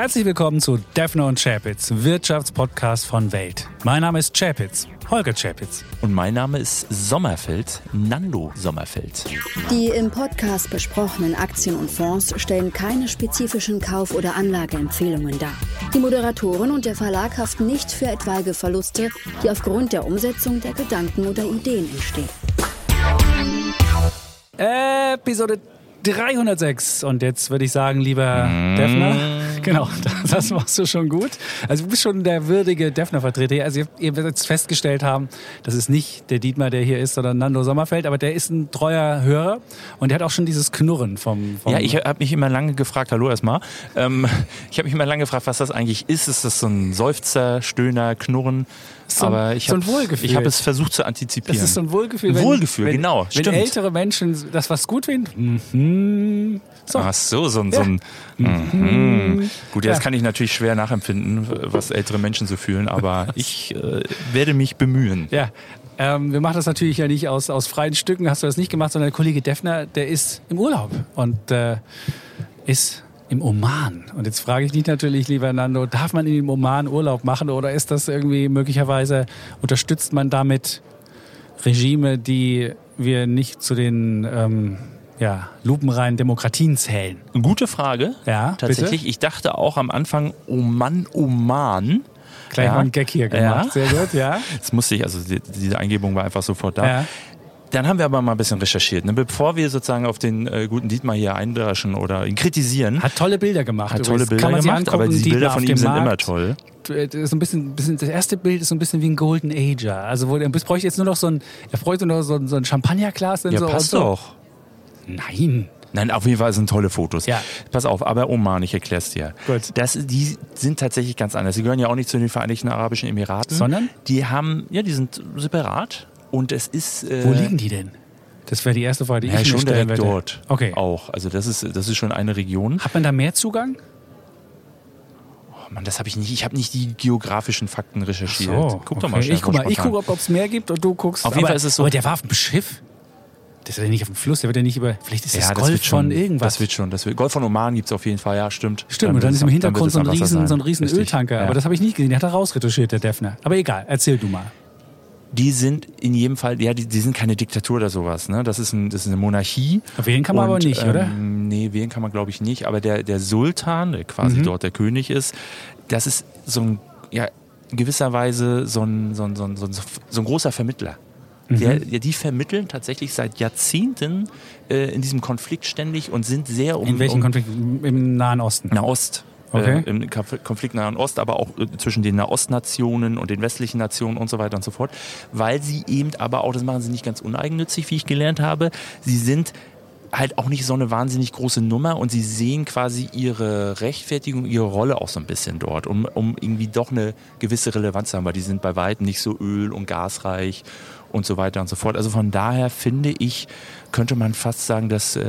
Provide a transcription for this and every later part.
Herzlich willkommen zu Defner und Chapitz, Wirtschaftspodcast von Welt. Mein Name ist Chapitz, Holger Chapitz. Und mein Name ist Sommerfeld, Nando Sommerfeld. Die im Podcast besprochenen Aktien und Fonds stellen keine spezifischen Kauf- oder Anlageempfehlungen dar. Die Moderatoren und der Verlag haften nicht für etwaige Verluste, die aufgrund der Umsetzung der Gedanken oder Ideen entstehen. Episode 306. Und jetzt würde ich sagen, lieber mm. Defner, genau, das machst du schon gut. Also du bist schon der würdige Defner-Vertreter. Also ihr, ihr werdet jetzt festgestellt haben, das ist nicht der Dietmar, der hier ist, sondern Nando Sommerfeld, aber der ist ein treuer Hörer und der hat auch schon dieses Knurren vom... vom ja, ich habe mich immer lange gefragt, hallo erstmal, ähm, ich habe mich immer lange gefragt, was das eigentlich ist. Ist das so ein Seufzer, Stöhner, Knurren? So, aber ich so habe ein Wohlgefühl. Ich habe es versucht zu antizipieren. Das ist so ein Wohlgefühl. Ein wenn, Wohlgefühl, wenn, genau. Wenn stimmt. ältere Menschen das was gut finden. Mhm. So. Ach so, so ein. So ein mhm. Gut, ja, das kann ich natürlich schwer nachempfinden, was ältere Menschen so fühlen, aber ich äh, werde mich bemühen. Ja, ähm, wir machen das natürlich ja nicht aus, aus freien Stücken, hast du das nicht gemacht, sondern der Kollege Defner, der ist im Urlaub und äh, ist im Oman. Und jetzt frage ich dich natürlich, lieber Nando, darf man in dem Oman Urlaub machen oder ist das irgendwie möglicherweise, unterstützt man damit Regime, die wir nicht zu den ähm, ja, lupenreinen Demokratien zählen? Gute Frage. Ja, tatsächlich. Bitte? Ich dachte auch am Anfang Oman, Oman. Gleich ja. mal einen Gag hier gemacht. Ja. Sehr gut, ja. Das musste ich, also die, diese Eingebung war einfach sofort da. Ja. Dann haben wir aber mal ein bisschen recherchiert. Ne? Bevor wir sozusagen auf den äh, guten Dietmar hier eindreschen oder ihn kritisieren. Hat tolle Bilder gemacht. Hat tolle Bilder gemacht, aber die Bilder von ihm sind Markt. immer toll. Das, ist ein bisschen, bisschen, das erste Bild ist so ein bisschen wie ein Golden Ager. Also wo, er bräuchte jetzt nur noch so ein, er bräuchte nur so ein, so ein Champagnerglas. Ja, so passt so. doch. Nein. Nein, auf jeden Fall sind tolle Fotos. Ja. Pass auf, aber Oman, ich erklär's dir. Gut. Das, die sind tatsächlich ganz anders. Die gehören ja auch nicht zu den Vereinigten Arabischen Emiraten. Sondern? Die haben, ja, die sind separat. Und es ist. Äh, Wo liegen die denn? Das wäre die erste Frage, die ja, ich schon stellen direkt werde. dort. Okay. Auch. Also das ist, das ist schon eine Region. Hat man da mehr Zugang? Oh Mann, das habe ich nicht. Ich habe nicht die geografischen Fakten recherchiert. So, guck okay. doch mal schnell. Ich guck mal, ich gucke, ob es mehr gibt und du guckst. Auf jeden aber, Fall ist es so- Aber der war auf dem Schiff. Das ist ja nicht auf dem Fluss, der wird ja nicht über. Vielleicht ist das ja, Golf das schon, von irgendwas. Das wird schon. Das wird, Golf von Oman gibt es auf jeden Fall, ja, stimmt. Stimmt, und dann ist im Hintergrund so ein riesen, so ein riesen. Öltanker. Ja. Aber das habe ich nicht gesehen, der hat da rausretuschiert, der Defner. Aber egal, erzähl du mal. Die sind in jedem Fall, ja, die, die sind keine Diktatur oder sowas. Ne? Das, ist ein, das ist eine Monarchie. Wählen kann man Und, aber nicht, ähm, oder? Nee, wählen kann man, glaube ich, nicht. Aber der, der Sultan, der quasi Mhm. dort der König ist, das ist so ein, ja, in gewisser Weise so ein, so ein, so ein, so ein, so ein großer Vermittler. Der, Mhm. ja, die vermitteln tatsächlich seit Jahrzehnten äh, in diesem Konflikt ständig und sind sehr um, In welchem um Konflikt? Im Nahen Osten. Nahost. Okay. Äh, Im Konf- Konflikt Nahen Ost, aber auch äh, zwischen den Nahostnationen und den westlichen Nationen und so weiter und so fort. Weil sie eben aber auch, das machen sie nicht ganz uneigennützig, wie ich gelernt habe, sie sind halt auch nicht so eine wahnsinnig große Nummer und sie sehen quasi ihre Rechtfertigung, ihre Rolle auch so ein bisschen dort, um, um irgendwie doch eine gewisse Relevanz zu haben, weil die sind bei weitem nicht so öl- und gasreich und so weiter und so fort. Also von daher finde ich, könnte man fast sagen, dass äh,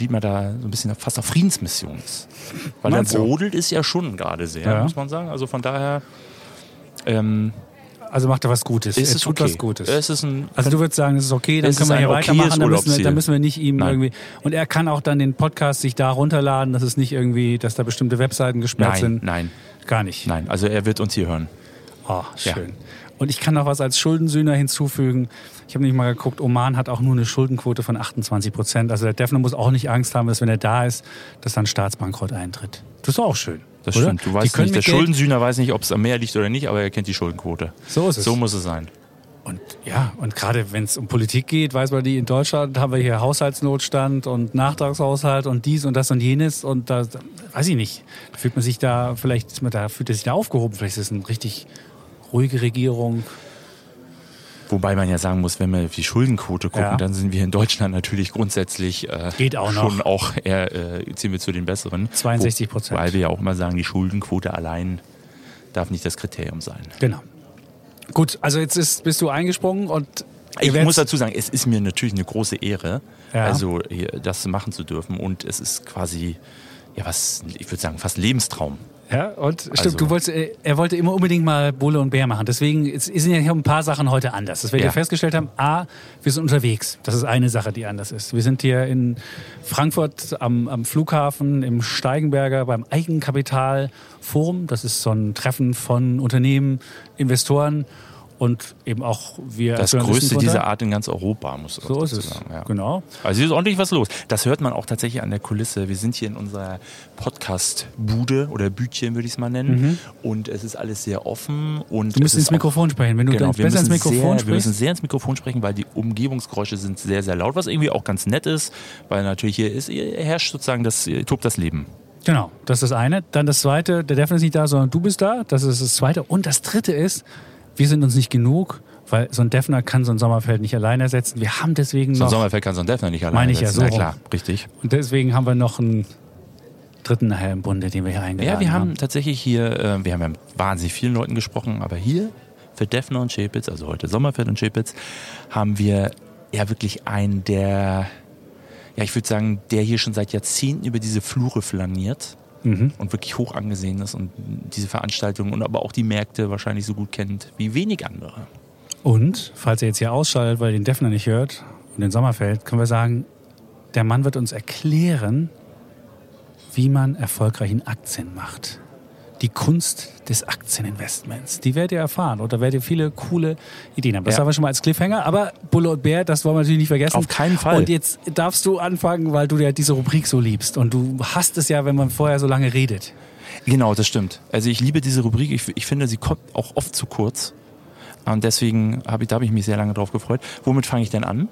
Dietmar da so ein bisschen fast auf Friedensmission ist. Weil er Meinst du? brodelt ist ja schon gerade sehr, Ja. muss man sagen. Also von daher ähm, Also macht er was Gutes. ist er tut okay. was Gutes. Also du würdest sagen, es ist okay, dann Es können wir hier weitermachen, dann müssen, wir, dann müssen wir nicht ihm Nein. irgendwie. Und er kann auch dann den Podcast sich da runterladen, dass es nicht irgendwie, dass da bestimmte Webseiten gesperrt nein, sind. nein, Gar nicht. nein. Also er wird uns hier hören. Oh, Ja. Und ich kann noch was als Schuldensühner hinzufügen. Ich habe nicht mal geguckt, Oman hat auch nur eine Schuldenquote von 28 Prozent. Also der Defner muss auch nicht Angst haben, dass wenn er da ist, dass dann Staatsbankrott eintritt. Das ist auch schön. Das oder? stimmt. Du Die weißt nicht, der Schuldensühner weiß nicht, ob es am Meer liegt oder nicht, aber er kennt die Schuldenquote. So ist es. So muss es sein. Und ja, und gerade wenn es um Politik geht, weiß man, die in Deutschland haben wir hier Haushaltsnotstand und Nachtragshaushalt und dies und das und jenes und da, weiß ich nicht. Da fühlt man sich da, vielleicht ist man da, fühlt er sich da aufgehoben. Vielleicht ist es eine richtig ruhige Regierung. Wobei man ja sagen muss, wenn wir auf die Schuldenquote gucken, Ja. dann sind wir in Deutschland natürlich grundsätzlich äh, Geht auch noch. schon auch eher, äh, ziehen wir zu den besseren. 62%. Wo- Weil wir ja auch immer sagen, die Schuldenquote allein darf nicht das Kriterium sein. Genau. Gut, also jetzt ist, bist du eingesprungen und Ich muss dazu sagen, es ist mir natürlich eine große Ehre, Ja. also das machen zu dürfen. Und es ist quasi, ja was, ich würde sagen, fast Lebenstraum. Ja, und stimmt, Also- du wolltest, äh, er wollte immer unbedingt mal Bulle und Bär machen. Deswegen ist- sind ja hier ein paar Sachen heute anders. Das werdet Ja. festgestellt haben. A, wir sind unterwegs. Das ist eine Sache, die anders ist. Wir sind hier in Frankfurt am, am Flughafen, im Steigenberger, beim Eigenkapitalforum. Das ist so ein Treffen von Unternehmen, Investoren und eben auch wir. Das größte dieser Art in ganz Europa, muss ich So ist es. sagen. Ja. Genau. Also hier ist ordentlich was los. Das hört man auch tatsächlich an der Kulisse. Wir sind hier in unserer Podcast-Bude oder Bütchen, würde ich es mal nennen. Und es ist alles sehr offen. Und Mhm. Du musst ins Mikrofon sprechen. Wenn du Genau, besser ins Mikrofon sehr, wir müssen sprichst. sehr ins Mikrofon sprechen, weil die Umgebungsgeräusche sind sehr, sehr laut, was irgendwie auch ganz nett ist, weil natürlich hier ist, hier herrscht sozusagen das, tobt das Leben. Genau, das ist das eine. Dann das zweite, der Defner ist nicht da, sondern du bist da. Das ist das zweite. Und das dritte ist, wir sind uns nicht genug, weil so ein Defner kann so ein Sommerfeld nicht alleine ersetzen. Wir haben deswegen So ein noch, Sommerfeld kann so ein Defner nicht alleine Meine ich ja, so Na rum. klar, richtig. und deswegen haben wir noch einen dritten nachher im Bunde, den wir hier eingeladen Ja, wir haben haben. tatsächlich hier, äh, wir haben ja mit wahnsinnig vielen Leuten gesprochen, aber hier für Defner und Schäpitz, also heute Sommerfeld und Schäpitz, haben wir ja wirklich einen, der, ja, ich würde sagen, der hier schon seit Jahrzehnten über diese Flure flaniert Mhm. und wirklich hoch angesehen ist und diese Veranstaltungen und aber auch die Märkte wahrscheinlich so gut kennt wie wenig andere. Und, falls ihr jetzt hier ausschaltet, weil ihr den Defner nicht hört und den Sommerfeld, können wir sagen, der Mann wird uns erklären, wie man erfolgreich in Aktien macht. Die Kunst des Aktieninvestments. Die werdet ihr erfahren. Und da werdet ihr viele coole Ideen haben. Das Ja. haben wir schon mal als Cliffhanger. Aber Bulle und Bär, das wollen wir natürlich nicht vergessen. Auf keinen Fall. Und jetzt darfst du anfangen, weil du ja diese Rubrik so liebst. Und du hast es ja, wenn man vorher so lange redet. Genau, das stimmt. Also ich liebe diese Rubrik. Ich, ich finde, sie kommt auch oft zu kurz. Und deswegen habe ich, da habe ich mich sehr lange drauf gefreut. Womit fange ich denn an?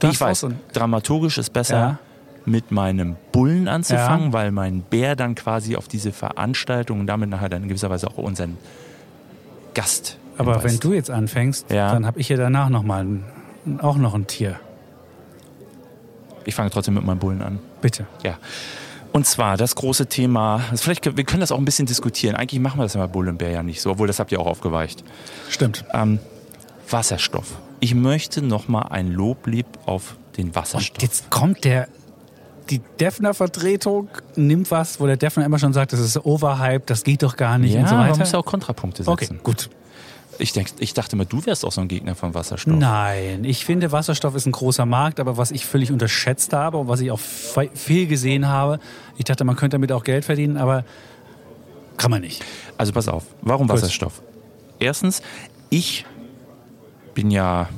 Darfst ich weiß, dramaturgisch ist besser, Ja. Mit meinem Bullen anzufangen, Ja. weil mein Bär dann quasi auf diese Veranstaltung und damit nachher dann in gewisser Weise auch unseren Gast. Aber wenn du jetzt anfängst, Ja. dann habe ich ja danach noch mal ein, auch noch ein Tier. Ich fange trotzdem mit meinem Bullen an. Bitte. Ja. Und zwar das große Thema, also vielleicht können, wir können das auch ein bisschen diskutieren. Eigentlich machen wir das ja bei Bull und Bär ja nicht so, obwohl das habt ihr auch aufgeweicht. Stimmt. Ähm, Wasserstoff. Ich möchte nochmal ein Loblied auf den Wasserstoff. Und jetzt kommt der, die Defner-Vertretung nimmt was, wo der Defner immer schon sagt, das ist overhyped, das geht doch gar nicht ja, und so weiter. muss ja auch Kontrapunkte okay, setzen. gut. Ich, denk, ich dachte mal, du wärst auch so ein Gegner von Wasserstoff. Nein, ich finde, Wasserstoff ist ein großer Markt, aber was ich völlig unterschätzt habe und was ich auch viel gesehen habe, ich dachte, man könnte damit auch Geld verdienen, aber kann man nicht. Also pass auf, warum Kurz. Wasserstoff? Erstens, ich bin ja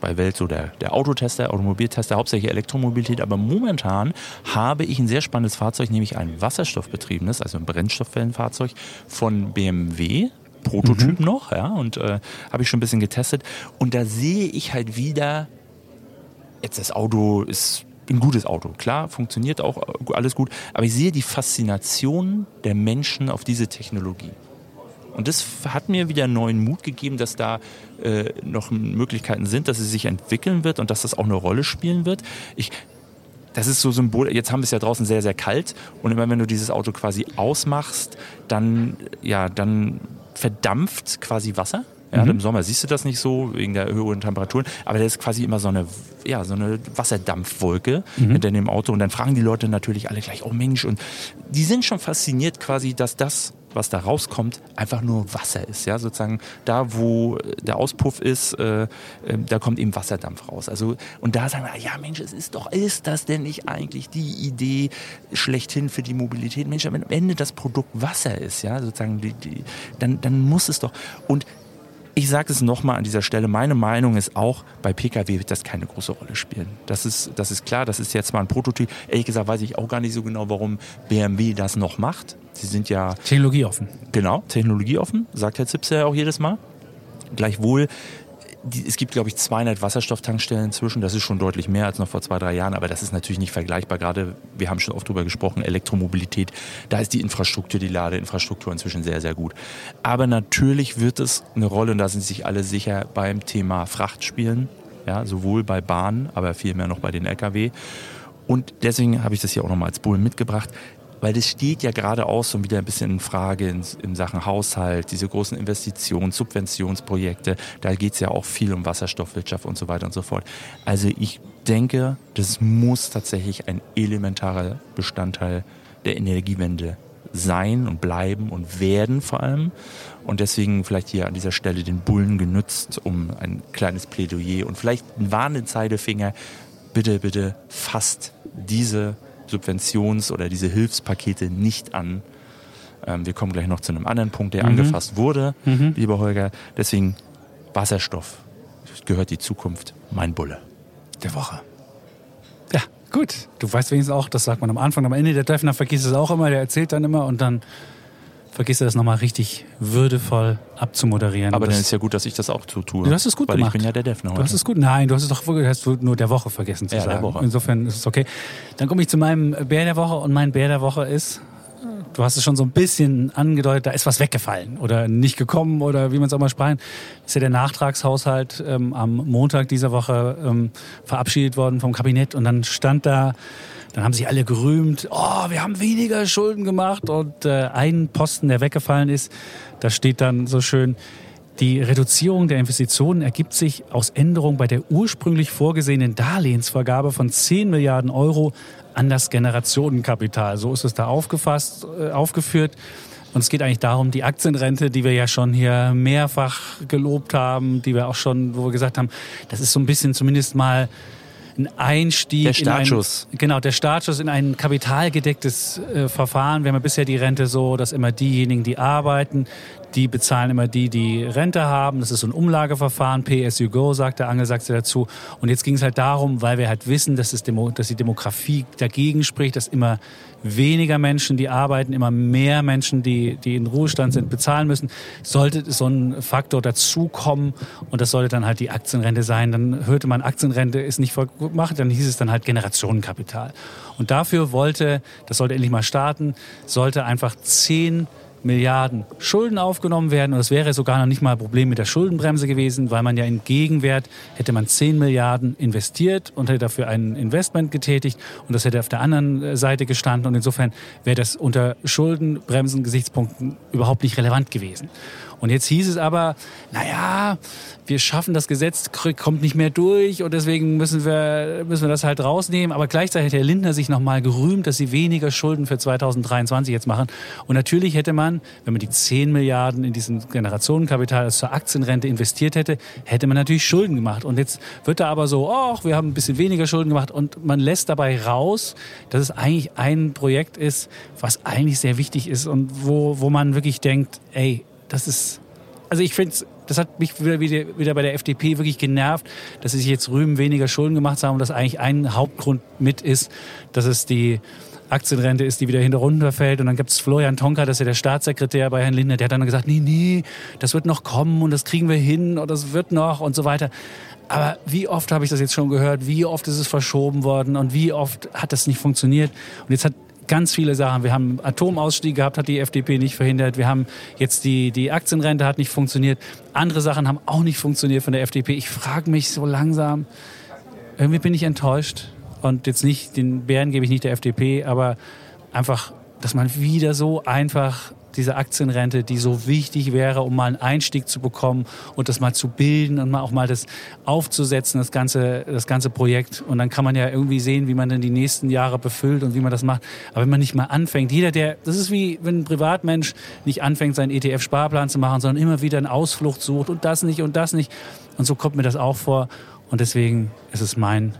bei Welt so der, der Autotester, Automobiltester, hauptsächlich Elektromobilität, aber momentan habe ich ein sehr spannendes Fahrzeug, nämlich ein wasserstoffbetriebenes, also ein Brennstoffzellenfahrzeug von BMW. Prototyp noch, ja, und äh, habe ich schon ein bisschen getestet. Und da sehe ich halt wieder, jetzt das Auto ist ein gutes Auto. Klar, funktioniert auch äh, alles gut, aber ich sehe die Faszination der Menschen auf diese Technologie. Und das hat mir wieder neuen Mut gegeben, dass da äh, noch Möglichkeiten sind, dass es sich entwickeln wird und dass das auch eine Rolle spielen wird. Ich, das ist so Symbol. Jetzt haben wir es ja draußen sehr, sehr kalt und immer wenn du dieses Auto quasi ausmachst, dann, ja, dann verdampft quasi Wasser. Ja, Im Sommer siehst du das nicht so wegen der höheren Temperaturen, aber da ist quasi immer so eine, ja, so eine Wasserdampfwolke hinter dem Auto und dann fragen die Leute natürlich alle gleich, oh Mensch, und die sind schon fasziniert quasi, dass das, was da rauskommt, einfach nur Wasser ist, ja, sozusagen da, wo der Auspuff ist, äh, äh, da kommt eben Wasserdampf raus. Also und da sagen wir, ja Mensch, es ist doch, ist das denn nicht eigentlich die Idee schlechthin für die Mobilität? Mensch, wenn am Ende das Produkt Wasser ist, ja, sozusagen, die, die, dann, dann muss es doch und ich sage es nochmal an dieser Stelle, meine Meinung ist auch, bei Pkw wird das keine große Rolle spielen. Das ist, das ist klar, das ist jetzt mal ein Prototyp. Ehrlich gesagt weiß ich auch gar nicht so genau, warum BMW das noch macht. Sie sind ja Technologie offen. Genau, technologieoffen, sagt Herr Zipse ja auch jedes Mal. Gleichwohl, die, es gibt, glaube ich, 200 Wasserstofftankstellen inzwischen. Das ist schon deutlich mehr als noch vor zwei, drei Jahren. Aber das ist natürlich nicht vergleichbar. Gerade, wir haben schon oft drüber gesprochen, Elektromobilität. Da ist die Infrastruktur, die Ladeinfrastruktur inzwischen sehr, sehr gut. Aber natürlich wird es eine Rolle, und da sind sich alle sicher, beim Thema Fracht spielen. Ja, sowohl bei Bahnen, aber vielmehr noch bei den Lkw. Und deswegen habe ich das hier auch nochmal als Bullen mitgebracht, weil das steht ja gerade auch so wieder ein bisschen in Frage in, in Sachen Haushalt, diese großen Investitions-, Subventionsprojekte. Da geht es ja auch viel um Wasserstoffwirtschaft und so weiter und so fort. Also ich denke, das muss tatsächlich ein elementarer Bestandteil der Energiewende sein und bleiben und werden vor allem. Und deswegen vielleicht hier an dieser Stelle den Bullen genützt, um ein kleines Plädoyer und vielleicht einen warnenden Zeigefinger. Bitte, bitte fasst diese Subventions- oder diese Hilfspakete nicht an. Ähm, wir kommen gleich noch zu einem anderen Punkt, der mhm. angefasst wurde, mhm. lieber Holger. Deswegen Wasserstoff gehört die Zukunft. Mein Bulle. Der Woche. Ja, gut. Du weißt wenigstens auch, das sagt man am Anfang, am Ende. Der Defner vergisst es auch immer, der erzählt dann immer und dann vergisst er das nochmal richtig würdevoll abzumoderieren. Aber dann ist ja gut, dass ich das auch so tue. Du hast es gut weil gemacht. ich bin ja der Defner heute. Du hast es gut. Nein, du hast es doch hast du nur der Woche vergessen zu ja, sagen. Der Woche. Insofern ist es okay. Dann komme ich zu meinem Bär der Woche und mein Bär der Woche ist du hast es schon so ein bisschen angedeutet, da ist was weggefallen oder nicht gekommen oder wie man es auch mal sprechen. Ist ja der Nachtragshaushalt ähm, am Montag dieser Woche ähm, verabschiedet worden vom Kabinett und dann stand da, dann haben sich alle gerühmt, oh, wir haben weniger Schulden gemacht und äh, ein Posten, der weggefallen ist, da steht dann so schön, die Reduzierung der Investitionen ergibt sich aus Änderungen bei der ursprünglich vorgesehenen Darlehensvergabe von 10 Milliarden Euro an das Generationenkapital. So ist es da aufgefasst, äh, aufgeführt. Und es geht eigentlich darum, die Aktienrente, die wir ja schon hier mehrfach gelobt haben, die wir auch schon, wo wir gesagt haben, das ist so ein bisschen zumindest mal ein Einstieg. Der Startschuss. In ein, genau, der Startschuss in ein kapitalgedecktes äh, Verfahren. Wir haben ja bisher die Rente so, dass immer diejenigen, die arbeiten, die bezahlen immer die, die Rente haben. Das ist so ein Umlageverfahren, PSU-Go, sagt der Angelsachse dazu. Und jetzt ging es halt darum, weil wir halt wissen, dass, es Demo, dass die Demografie dagegen spricht, dass immer weniger Menschen, die arbeiten, immer mehr Menschen, die, die in Ruhestand sind, bezahlen müssen, sollte so ein Faktor dazukommen und das sollte dann halt die Aktienrente sein. Dann hörte man, Aktienrente ist nicht voll gut gemacht, dann hieß es dann halt Generationenkapital. Und dafür wollte, das sollte endlich mal starten, sollte einfach zehn Milliarden Schulden aufgenommen werden. Und das wäre sogar noch nicht mal ein Problem mit der Schuldenbremse gewesen, weil man ja in Gegenwert hätte man 10 Milliarden investiert und hätte dafür ein Investment getätigt und das hätte auf der anderen Seite gestanden. Und insofern wäre das unter Schuldenbremsen-Gesichtspunkten überhaupt nicht relevant gewesen. Und jetzt hieß es aber, naja, wir schaffen das Gesetz, kommt nicht mehr durch und deswegen müssen wir, müssen wir das halt rausnehmen. Aber gleichzeitig hat Herr Lindner sich nochmal gerühmt, dass sie weniger Schulden für 2023 jetzt machen. Und natürlich hätte man, wenn man die 10 Milliarden in diesen Generationenkapital zur Aktienrente investiert hätte, hätte man natürlich Schulden gemacht. Und jetzt wird da aber so, ach, wir haben ein bisschen weniger Schulden gemacht und man lässt dabei raus, dass es eigentlich ein Projekt ist, was eigentlich sehr wichtig ist und wo, wo man wirklich denkt, ey, das ist, also ich finde das hat mich wieder, wieder, wieder bei der FDP wirklich genervt, dass sie sich jetzt rühmen, weniger Schulden gemacht haben und dass eigentlich ein Hauptgrund mit ist, dass es die Aktienrente ist, die wieder hinter runterfällt. Und dann gibt es Florian Tonka, das ist ja der Staatssekretär bei Herrn Lindner, der hat dann gesagt, nee, nee, das wird noch kommen und das kriegen wir hin und das wird noch und so weiter. Aber wie oft habe ich das jetzt schon gehört? Wie oft ist es verschoben worden und wie oft hat das nicht funktioniert? Und jetzt hat ganz viele Sachen. Wir haben Atomausstieg gehabt, hat die FDP nicht verhindert. Wir haben jetzt die, die Aktienrente hat nicht funktioniert. Andere Sachen haben auch nicht funktioniert von der FDP. Ich frage mich so langsam, irgendwie bin ich enttäuscht. Und jetzt nicht, den Bären gebe ich nicht der FDP, aber einfach, dass man wieder so einfach diese Aktienrente, die so wichtig wäre, um mal einen Einstieg zu bekommen und das mal zu bilden und mal auch mal das aufzusetzen, das ganze, das ganze Projekt. Und dann kann man ja irgendwie sehen, wie man dann die nächsten Jahre befüllt und wie man das macht. Aber wenn man nicht mal anfängt, jeder, der, das ist wie, wenn ein Privatmensch nicht anfängt, seinen ETF-Sparplan zu machen, sondern immer wieder eine Ausflucht sucht und das nicht und das nicht. Und so kommt mir das auch vor. Und deswegen ist es mein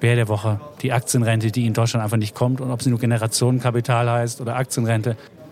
Bär der Woche, die Aktienrente, die in Deutschland einfach nicht kommt. Und ob sie nur Generationenkapital heißt oder Aktienrente,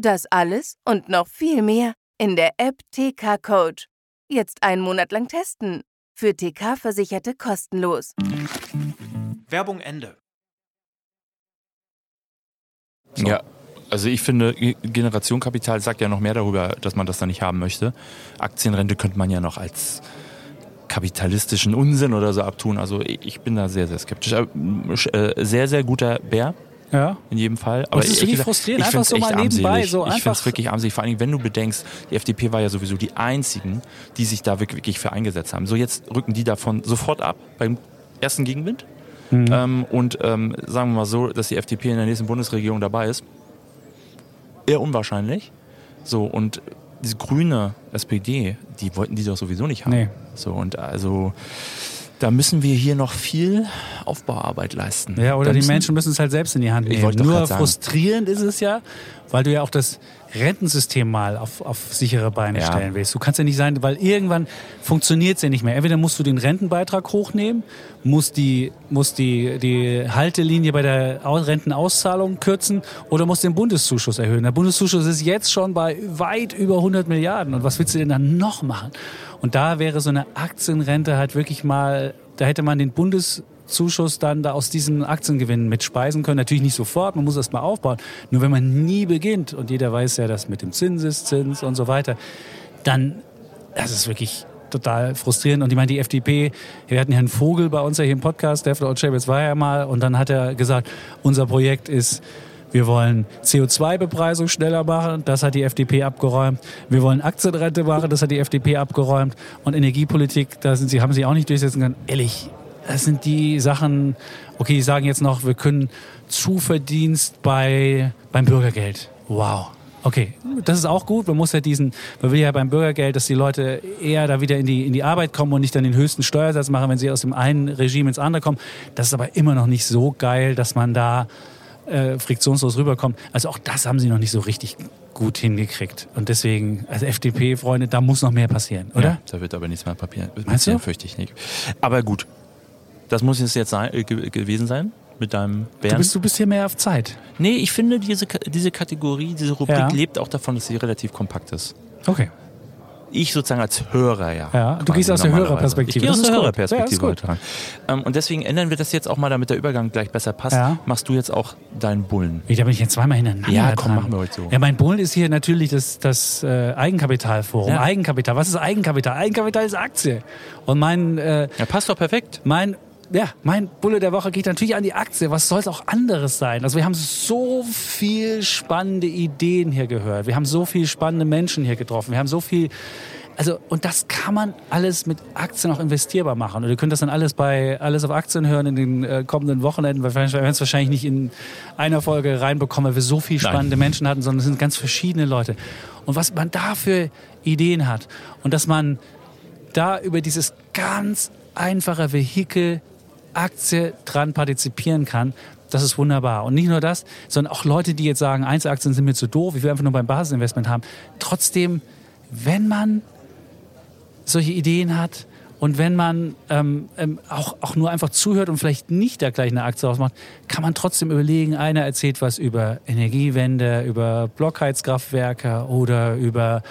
Das alles und noch viel mehr in der App TK Coach. Jetzt einen Monat lang testen. Für TK-Versicherte kostenlos. Werbung Ende. So. Ja, also ich finde, Generation Kapital sagt ja noch mehr darüber, dass man das da nicht haben möchte. Aktienrente könnte man ja noch als kapitalistischen Unsinn oder so abtun. Also ich bin da sehr, sehr skeptisch. Äh, sehr, sehr guter Bär Ja. In jedem Fall. Aber das ist wirklich frustrierend. ich Einfach so echt mal nebenbei, armselig. so Ich finde es wirklich armselig. Vor allem, wenn du bedenkst, die FDP war ja sowieso die einzigen, die sich da wirklich, wirklich für eingesetzt haben. So jetzt rücken die davon sofort ab beim ersten Gegenwind. Mhm. Ähm, und ähm, sagen wir mal so, dass die FDP in der nächsten Bundesregierung dabei ist. Eher unwahrscheinlich. So, und diese grüne SPD, die wollten die doch sowieso nicht haben. Nee. So, und also da müssen wir hier noch viel Aufbauarbeit leisten. Ja, oder Da die müssen- Menschen müssen es halt selbst in die Hand nehmen. Nur frustrierend ist es ja, weil du ja auch das Rentensystem mal auf, auf sichere Beine Ja. stellen willst. Du kannst ja nicht sein, weil irgendwann funktioniert es ja nicht mehr. Entweder musst du den Rentenbeitrag hochnehmen, musst die, musst die, die Haltelinie bei der Au- Rentenauszahlung kürzen oder musst den Bundeszuschuss erhöhen. Der Bundeszuschuss ist jetzt schon bei weit über 100 Milliarden. Und was willst du denn dann noch machen? Und da wäre so eine Aktienrente halt wirklich mal, da hätte man den Bundeszuschuss dann da aus diesen Aktiengewinnen mitspeisen können. Natürlich nicht sofort, man muss erst mal aufbauen. Nur wenn man nie beginnt, und jeder weiß ja, dass mit dem Zinseszins und so weiter, dann, das ist wirklich total frustrierend. Und ich meine, die FDP, wir hatten Herrn Vogel bei uns ja hier im Podcast, der von Chambers war ja mal, und dann hat er gesagt, unser Projekt ist, wir wollen CO2-Bepreisung schneller machen, das hat die FDP abgeräumt. Wir wollen Aktienrente machen, das hat die FDP abgeräumt. Und Energiepolitik, da sind sie, haben sie auch nicht durchsetzen können. Ehrlich, das sind die Sachen, okay, die sagen jetzt noch, wir können Zuverdienst bei, beim Bürgergeld. Wow. Okay, das ist auch gut. Man muss ja diesen, man will ja beim Bürgergeld, dass die Leute eher da wieder in die, in die Arbeit kommen und nicht dann den höchsten Steuersatz machen, wenn sie aus dem einen Regime ins andere kommen. Das ist aber immer noch nicht so geil, dass man da äh, friktionslos rüberkommt. Also auch das haben sie noch nicht so richtig gut hingekriegt. Und deswegen, also FDP, Freunde, da muss noch mehr passieren, oder? Ja, da wird aber nichts mehr Papier. Meinst du? Fürchte ich nicht. Aber gut, das muss es jetzt sein, äh, ge gewesen sein mit deinem Du Bären. bist, du bist hier mehr auf Zeit. nee, ich finde, diese, diese Kategorie, diese Rubrik Ja. lebt auch davon, dass sie relativ kompakt ist. Okay. Ich sozusagen als Hörer, ja. Ja, du gehst aus der. Hörerperspektive. Ich gehe aus der. Hörerperspektive Ja. Ähm, und deswegen ändern wir das jetzt auch mal, damit der Übergang gleich besser passt. Ja. Machst du jetzt auch deinen Bullen. Wie, da bin ich jetzt zweimal hintereinander Ja, komm, dran. machen wir heute so. Ja, mein Bullen ist hier natürlich das, das äh, Eigenkapitalforum. Ja. Eigenkapital. Was ist Eigenkapital? Eigenkapital ist Aktie. Und mein, äh, Ja, passt doch perfekt. mein, ja, mein Bulle der Woche geht natürlich an die Aktie. Was soll es auch anderes sein? Also wir haben so viel spannende Ideen hier gehört. Wir haben so viel spannende Menschen hier getroffen. Wir haben so viel also, und das kann man alles mit Aktien auch investierbar machen. Und ihr könnt das dann alles bei Alles auf Aktien hören in den äh, kommenden Wochenenden. weil Wir werden es wahrscheinlich nicht in einer Folge reinbekommen, weil wir so viele spannende Menschen hatten, sondern es sind ganz verschiedene Leute. Und was man da für Ideen hat und dass man da über dieses ganz einfache Vehikel Aktie dran partizipieren kann, das ist wunderbar. Und nicht nur das, sondern auch Leute, die jetzt sagen, Einzelaktien sind mir zu doof, ich will einfach nur beim Basisinvestment haben. Trotzdem, wenn man solche Ideen hat und wenn man ähm, ähm, auch, auch nur einfach zuhört und vielleicht nicht da gleich eine Aktie ausmacht, kann man trotzdem überlegen, einer erzählt was über Energiewende, über Blockheizkraftwerke oder über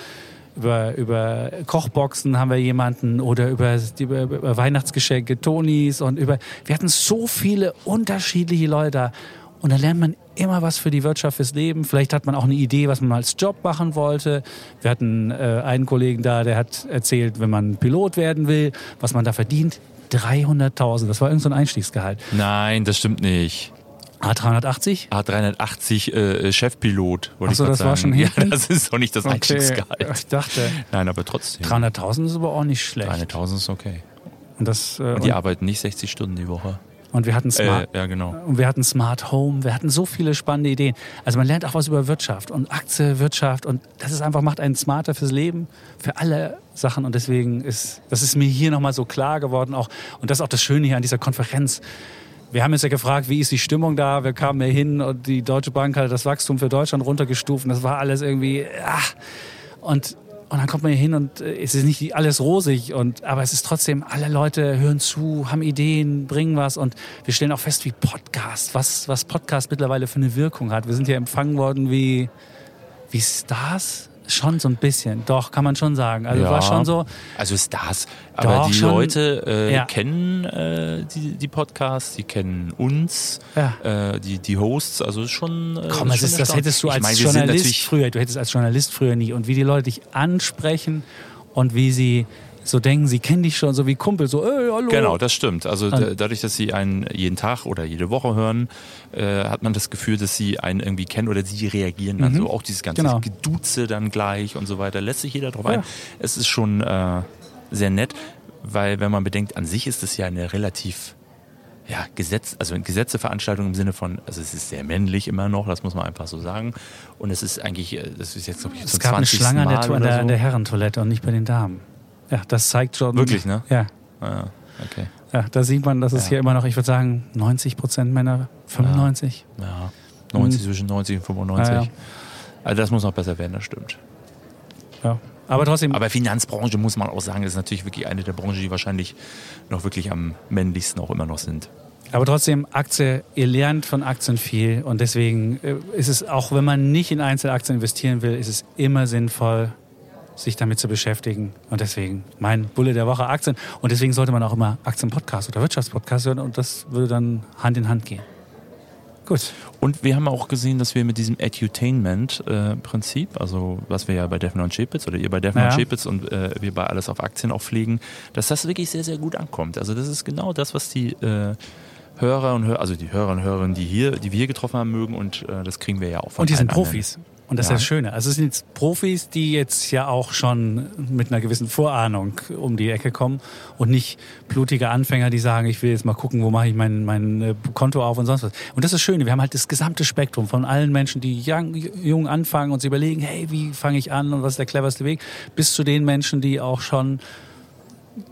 über, über Kochboxen haben wir jemanden oder über, über, über Weihnachtsgeschenke, Tonis und über. Wir hatten so viele unterschiedliche Leute da. Und da lernt man immer was für die Wirtschaft, fürs Leben. Vielleicht hat man auch eine Idee, was man als Job machen wollte. Wir hatten äh, einen Kollegen da, der hat erzählt, wenn man Pilot werden will, was man da verdient. 300.000, das war irgendein so ein Einstiegsgehalt. Nein, das stimmt nicht. A380? A380 äh, Chefpilot, wollte Ach so, ich das war sagen. schon Ja, hinten? das ist doch nicht das Einstiegsgehalt. Ich dachte, Nein, aber trotzdem. 300.000 ist aber auch nicht schlecht. 300.000 ist okay. Und, das, äh, Und die und, arbeiten nicht 60 Stunden die Woche. und wir hatten Smart. Äh, ja, genau. Und wir hatten Smart Home, wir hatten so viele spannende Ideen. Also man lernt auch was über Wirtschaft und Aktie, Wirtschaft und das ist einfach, macht einen smarter fürs Leben, für alle Sachen und deswegen ist, das ist mir hier nochmal so klar geworden auch und das ist auch das Schöne hier an dieser Konferenz. Wir haben jetzt ja gefragt, wie ist die Stimmung da? Wir kamen ja hin und die Deutsche Bank hat das Wachstum für Deutschland runtergestuft das war alles irgendwie, ach. Und, und dann kommt man hier hin und äh, es ist nicht alles rosig, und, aber es ist trotzdem, alle Leute hören zu, haben Ideen, bringen was und wir stellen auch fest, wie Podcast, was, was Podcast mittlerweile für eine Wirkung hat. Wir sind hier empfangen worden wie, wie Stars. Schon so ein bisschen, doch, kann man schon sagen. Also war schon so, Also Stars. Aber Doch, die schon. Leute äh, Ja. kennen äh, die, die Podcasts, die kennen uns, Ja. äh, die, die Hosts. Also ist schon. Äh, Komm, das, schon ist, das hättest du als meine, Journalist früher, du hättest als Journalist früher nie. Und wie die Leute dich ansprechen und wie sie so denken, sie kennen dich schon, so wie Kumpel, so, ey, hallo. Genau, das stimmt. Also da- dadurch, dass sie einen jeden Tag oder jede Woche hören, äh, hat man das Gefühl, dass sie einen irgendwie kennen oder sie reagieren dann so. Auch dieses ganze Genau. Geduze dann gleich und so weiter. Lässt sich jeder drauf Ja. ein. Es ist schon äh, sehr nett, weil wenn man bedenkt, an sich ist es ja eine relativ ja, Gesetz, also Gesetzeveranstaltung im Sinne von, also es ist sehr männlich immer noch, das muss man einfach so sagen. Und es ist eigentlich, äh, das ist jetzt, glaube ich, Es zum gab eine 20. Schlange an der, an der, so. der Herrentoilette und nicht bei den Damen. Ja, das zeigt schon. Wirklich, ne? Ja. Ah, okay. Ja, da sieht man, dass es Ja. hier immer noch, ich würde sagen, 90 Prozent Männer, 95. Ja, 90 zwischen 90 und 95. Ja, ja. Also das muss noch besser werden, das stimmt. Ja. Aber trotzdem, Aber Finanzbranche muss man auch sagen, ist natürlich wirklich eine der Branchen, die wahrscheinlich noch wirklich am männlichsten auch immer noch sind. aber trotzdem, Aktie, ihr lernt von Aktien viel und deswegen äh, ist es, auch wenn man nicht in Einzelaktien investieren will, ist es immer sinnvoll, sich damit zu beschäftigen. Und deswegen mein Bulle der Woche Aktien. Und deswegen sollte man auch immer Aktienpodcast oder Wirtschaftspodcast hören und das würde dann Hand in Hand gehen. Gut. Und wir haben auch gesehen, dass wir mit diesem Edutainment-Prinzip, also was wir ja bei Defner und Chepitz oder ihr bei Defner Ja. und Chepitz und äh, wir bei Alles auf Aktien auch pflegen, dass das wirklich sehr, sehr gut ankommt. Also das ist genau das, was die äh, Hörer und Hör also die Hörer und Hörerinnen, die hier, die wir hier getroffen haben, mögen und äh, das kriegen wir ja auch von Und die sind allen anderen. Und das Ja. ist das Schöne. Also es sind jetzt Profis, die jetzt ja auch schon mit einer gewissen Vorahnung um die Ecke kommen und nicht blutige Anfänger, die sagen, ich will jetzt mal gucken, wo mache ich mein, mein äh, Konto auf und sonst was. Und das ist das Schöne. Wir haben halt das gesamte Spektrum von allen Menschen, die young, jung anfangen und sich überlegen, hey, wie fange ich an und was ist der cleverste Weg, bis zu den Menschen, die auch schon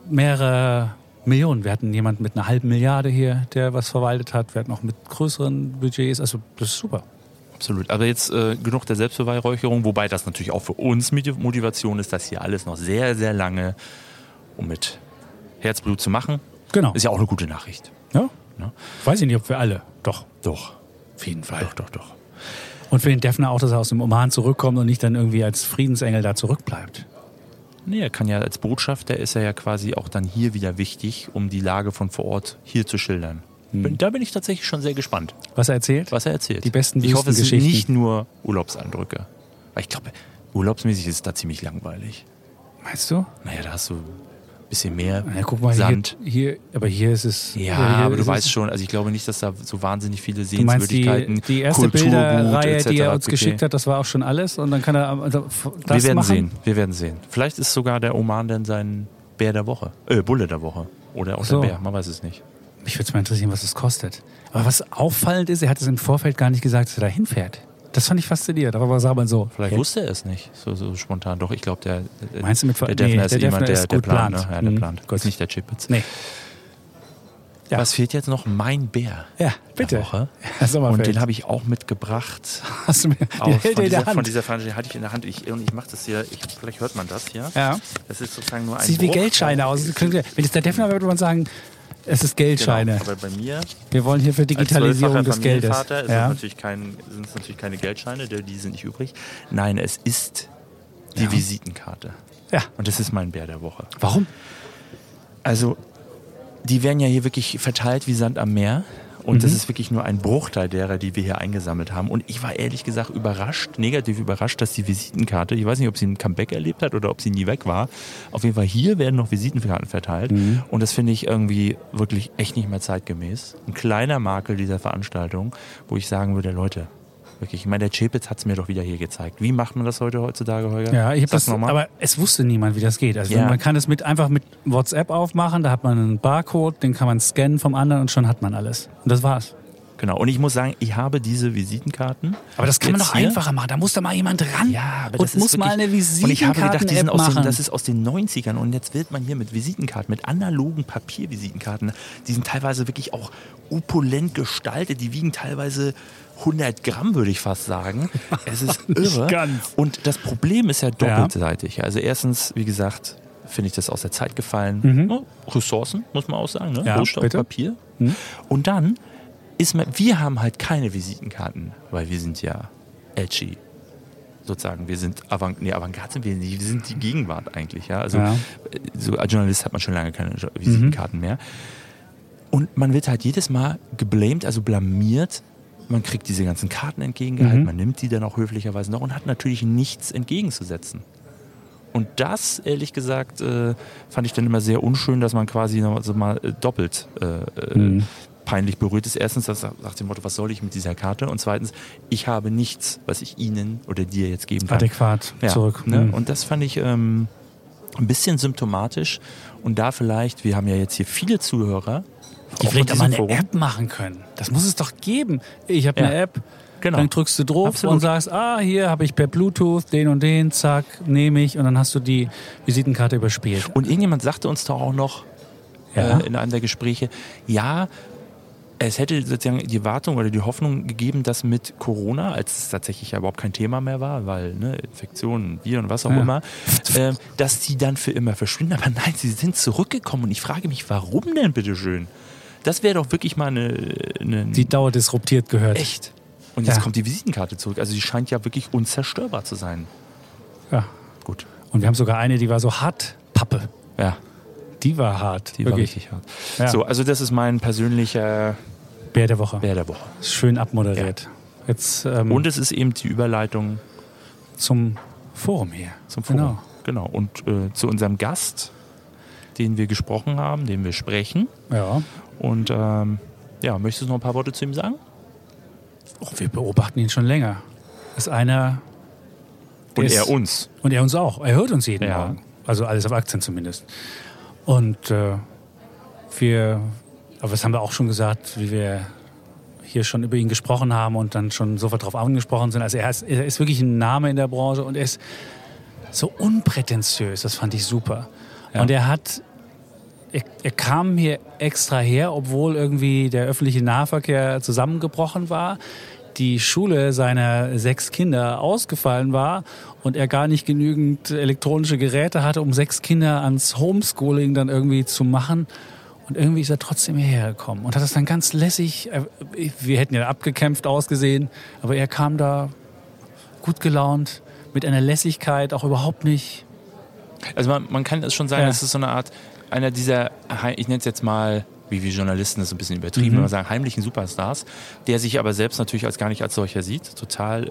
mehrere Millionen. Wir hatten jemanden mit einer halben Milliarde hier, der was verwaltet hat. Wir hatten auch mit größeren Budgets. Also das ist super. Absolut. Aber jetzt äh, genug der Selbstbeweihräucherung, wobei das natürlich auch für uns Moti- Motivation ist, das hier alles noch sehr, sehr lange um mit Herzblut zu machen. Genau. Ist ja auch eine gute Nachricht. Ja? Ja. Weiß ich nicht, ob wir alle. Doch, Doch. auf jeden Fall. Doch, doch, doch. Und für den Defner auch, dass er aus dem Oman zurückkommt und nicht dann irgendwie als Friedensengel da zurückbleibt. Nee, er kann ja als Botschafter ist er ja quasi auch dann hier wieder wichtig, um die Lage von vor Ort hier zu schildern. Bin, da bin ich tatsächlich schon sehr gespannt, Was er erzählt? was er erzählt. Die besten Ich hoffe, es sind nicht nur Urlaubseindrücke. Weil ich glaube, urlaubsmäßig ist es da ziemlich langweilig. Meinst du? Naja, da hast du ein bisschen mehr Ja, guck mal, Sand. Hier, hier, aber hier ist es. Ja, aber du weißt schon, also ich glaube nicht, dass da so wahnsinnig viele Du meinst die, Sehenswürdigkeiten, die erste Kulturgut Bilderreihe, etc. die er uns pp. geschickt hat, das war auch schon alles und dann kann er also, das Wir werden machen. sehen, wir werden sehen. Vielleicht ist sogar der Oman dann sein Bär der Woche, äh, Bulle der Woche oder auch So. der Bär, man weiß es nicht. Mich würde mal interessieren, was das kostet. Aber was auffallend ist, er hat es im Vorfeld gar nicht gesagt, dass er da hinfährt. Das fand ich faszinierend. Aber sag mal so. Vielleicht wusste er es nicht, so, so spontan. Doch, ich glaube, der, der, Meinst du mit der Defner nee, ist der jemand, Defner der, ist der gut plant. Ne? Ja, der Mhm, plant. gut. Ist nicht der Chipitz. Nee. Ja. Was fehlt jetzt noch? Mein Bär. Ja, der bitte. Woche. Ja. Und den habe ich auch mitgebracht. Hast du mir Auch den hält von, er in dieser, der von dieser Veranstaltung hatte ich in der Hand. Ich, und ich mache das hier, ich, vielleicht hört man das hier. Ja. Das ist sozusagen nur ein Sieht wie Bruchteil. Geldscheine aus. Wenn es der Defner wäre, würde man sagen, es ist Geldscheine. Genau, aber bei mir Wir wollen hier für Digitalisierung des Geldes. Ist Ja. das natürlich kein, sind es natürlich keine Geldscheine, die sind nicht übrig. Nein, es ist die Ja. Visitenkarte. ja. Und das ist mein Bär der Woche. Warum? Also, die werden ja hier wirklich verteilt wie Sand am Meer. Und Mhm. das ist wirklich nur ein Bruchteil derer, die wir hier eingesammelt haben. Und ich war ehrlich gesagt überrascht, negativ überrascht, dass die Visitenkarte, ich weiß nicht, ob sie ein Comeback erlebt hat oder ob sie nie weg war. Auf jeden Fall hier werden noch Visitenkarten verteilt. Mhm. Und das finde ich irgendwie wirklich echt nicht mehr zeitgemäß. Ein kleiner Makel dieser Veranstaltung, wo ich sagen würde, Leute, wirklich, ich meine, der Chepitz hat es mir doch wieder hier gezeigt. Wie macht man das heute heutzutage, Holger? Ja, ich habe das, noch mal. aber es wusste niemand, wie das geht. Also Ja. man kann es mit einfach mit WhatsApp aufmachen, da hat man einen Barcode, den kann man scannen vom anderen und schon hat man alles. Und das war's. Genau. Und ich muss sagen, ich habe diese Visitenkarten. Aber das kann man doch hier. einfacher machen. Da muss da mal jemand ran Ja, aber und das ist muss mal wirklich- eine Und ich habe gedacht, die sind aus den, das ist aus den 90ern und jetzt wird man hier mit Visitenkarten, mit analogen Papiervisitenkarten, die sind teilweise wirklich auch opulent gestaltet, die wiegen teilweise 100 Gramm, würde ich fast sagen. Es ist irre. ganz. Und das Problem ist ja doppelseitig. Also erstens, wie gesagt, finde ich das aus der Zeit gefallen. Oh, Ressourcen, muss man auch sagen. Ne? Mhm. Ja, Rohstoff, bitte. Papier. Mhm. Und dann ist man, wir haben halt keine Visitenkarten, weil wir sind ja edgy sozusagen. Wir sind Avant nee, Avantgarde sind wir nicht, wir sind die Gegenwart eigentlich. Ja? Also Ja. so als Journalist hat man schon lange keine Visitenkarten mehr. Und man wird halt jedes Mal geblamed, also blamiert. Man kriegt diese ganzen Karten entgegengehalten, Mhm. man nimmt die dann auch höflicherweise noch und hat natürlich nichts entgegenzusetzen. Und das, ehrlich gesagt, äh, fand ich dann immer sehr unschön, dass man quasi noch so mal äh, doppelt äh, mhm. peinlich berührt ist. Erstens, das nach dem Motto, was soll ich mit dieser Karte? Und zweitens, ich habe nichts, was ich Ihnen oder dir jetzt geben kann. Adäquat ja, zurück. Ne? Mhm. Und das fand ich ähm, ein bisschen symptomatisch. Und da vielleicht, wir haben ja jetzt hier viele Zuhörer, die vielleicht auch mal eine Forum. App machen können. Das muss es doch geben. Ich habe Ja. eine App, Genau. dann drückst du drauf Absolut. und sagst, ah, hier habe ich per Bluetooth den und den, zack, nehme ich und dann hast du die Visitenkarte überspielt. Und irgendjemand sagte uns doch auch noch Ja. äh, in einem der Gespräche, ja, es hätte sozusagen die Wartung oder die Hoffnung gegeben, dass mit Corona, als es tatsächlich ja überhaupt kein Thema mehr war, weil ne, Infektionen, Viren, was auch Ja. immer, äh, dass die dann für immer verschwinden. Aber nein, sie sind zurückgekommen und ich frage mich, warum denn bitteschön? Das wäre doch wirklich mal eine, eine Die Dauer disruptiert gehört. echt. Und jetzt Ja. kommt die Visitenkarte zurück. Also die scheint ja wirklich unzerstörbar zu sein. Ja. Gut. Und wir haben sogar eine, die war so hart, Pappe. Ja, Die war hart. die war wirklich. richtig hart. Ja. So, also das ist mein persönlicher Bär der Woche. Bär der Woche. Schön abmoderiert. Jetzt ähm, Und es ist eben die Überleitung zum Forum hier. zum Forum. Genau. Genau. Und äh, zu unserem Gast, den wir gesprochen haben, den wir sprechen. Ja. Und ähm, ja, möchtest du noch ein paar Worte zu ihm sagen? Oh, wir beobachten ihn schon länger. Ist einer. Und ist- er uns. Und er uns auch. Er hört uns jeden Ja. Morgen. Also alles auf Aktien zumindest. Und äh, wir, aber das haben wir auch schon gesagt, wie wir hier schon über ihn gesprochen haben und dann schon sofort darauf angesprochen sind. Also er ist, er ist wirklich ein Name in der Branche und er ist so unprätentiös. Das fand ich super. Ja. Und er hat, er, er kam hier extra her, obwohl irgendwie der öffentliche Nahverkehr zusammengebrochen war die Schule seiner sechs Kinder ausgefallen war und er gar nicht genügend elektronische Geräte hatte, um sechs Kinder ans Homeschooling dann irgendwie zu machen. Und irgendwie ist er trotzdem hierher gekommen und hat das dann ganz lässig, äh, wir hätten ja abgekämpft ausgesehen, aber er kam da gut gelaunt, mit einer Lässigkeit, auch überhaupt nicht. Also man, man kann es schon sagen, Ja. es ist so eine Art, einer dieser, ich nenne es jetzt mal, wie wir Journalisten das ein bisschen übertrieben, Mhm. wenn wir sagen, heimlichen Superstars, der sich aber selbst natürlich als gar nicht als solcher sieht. Total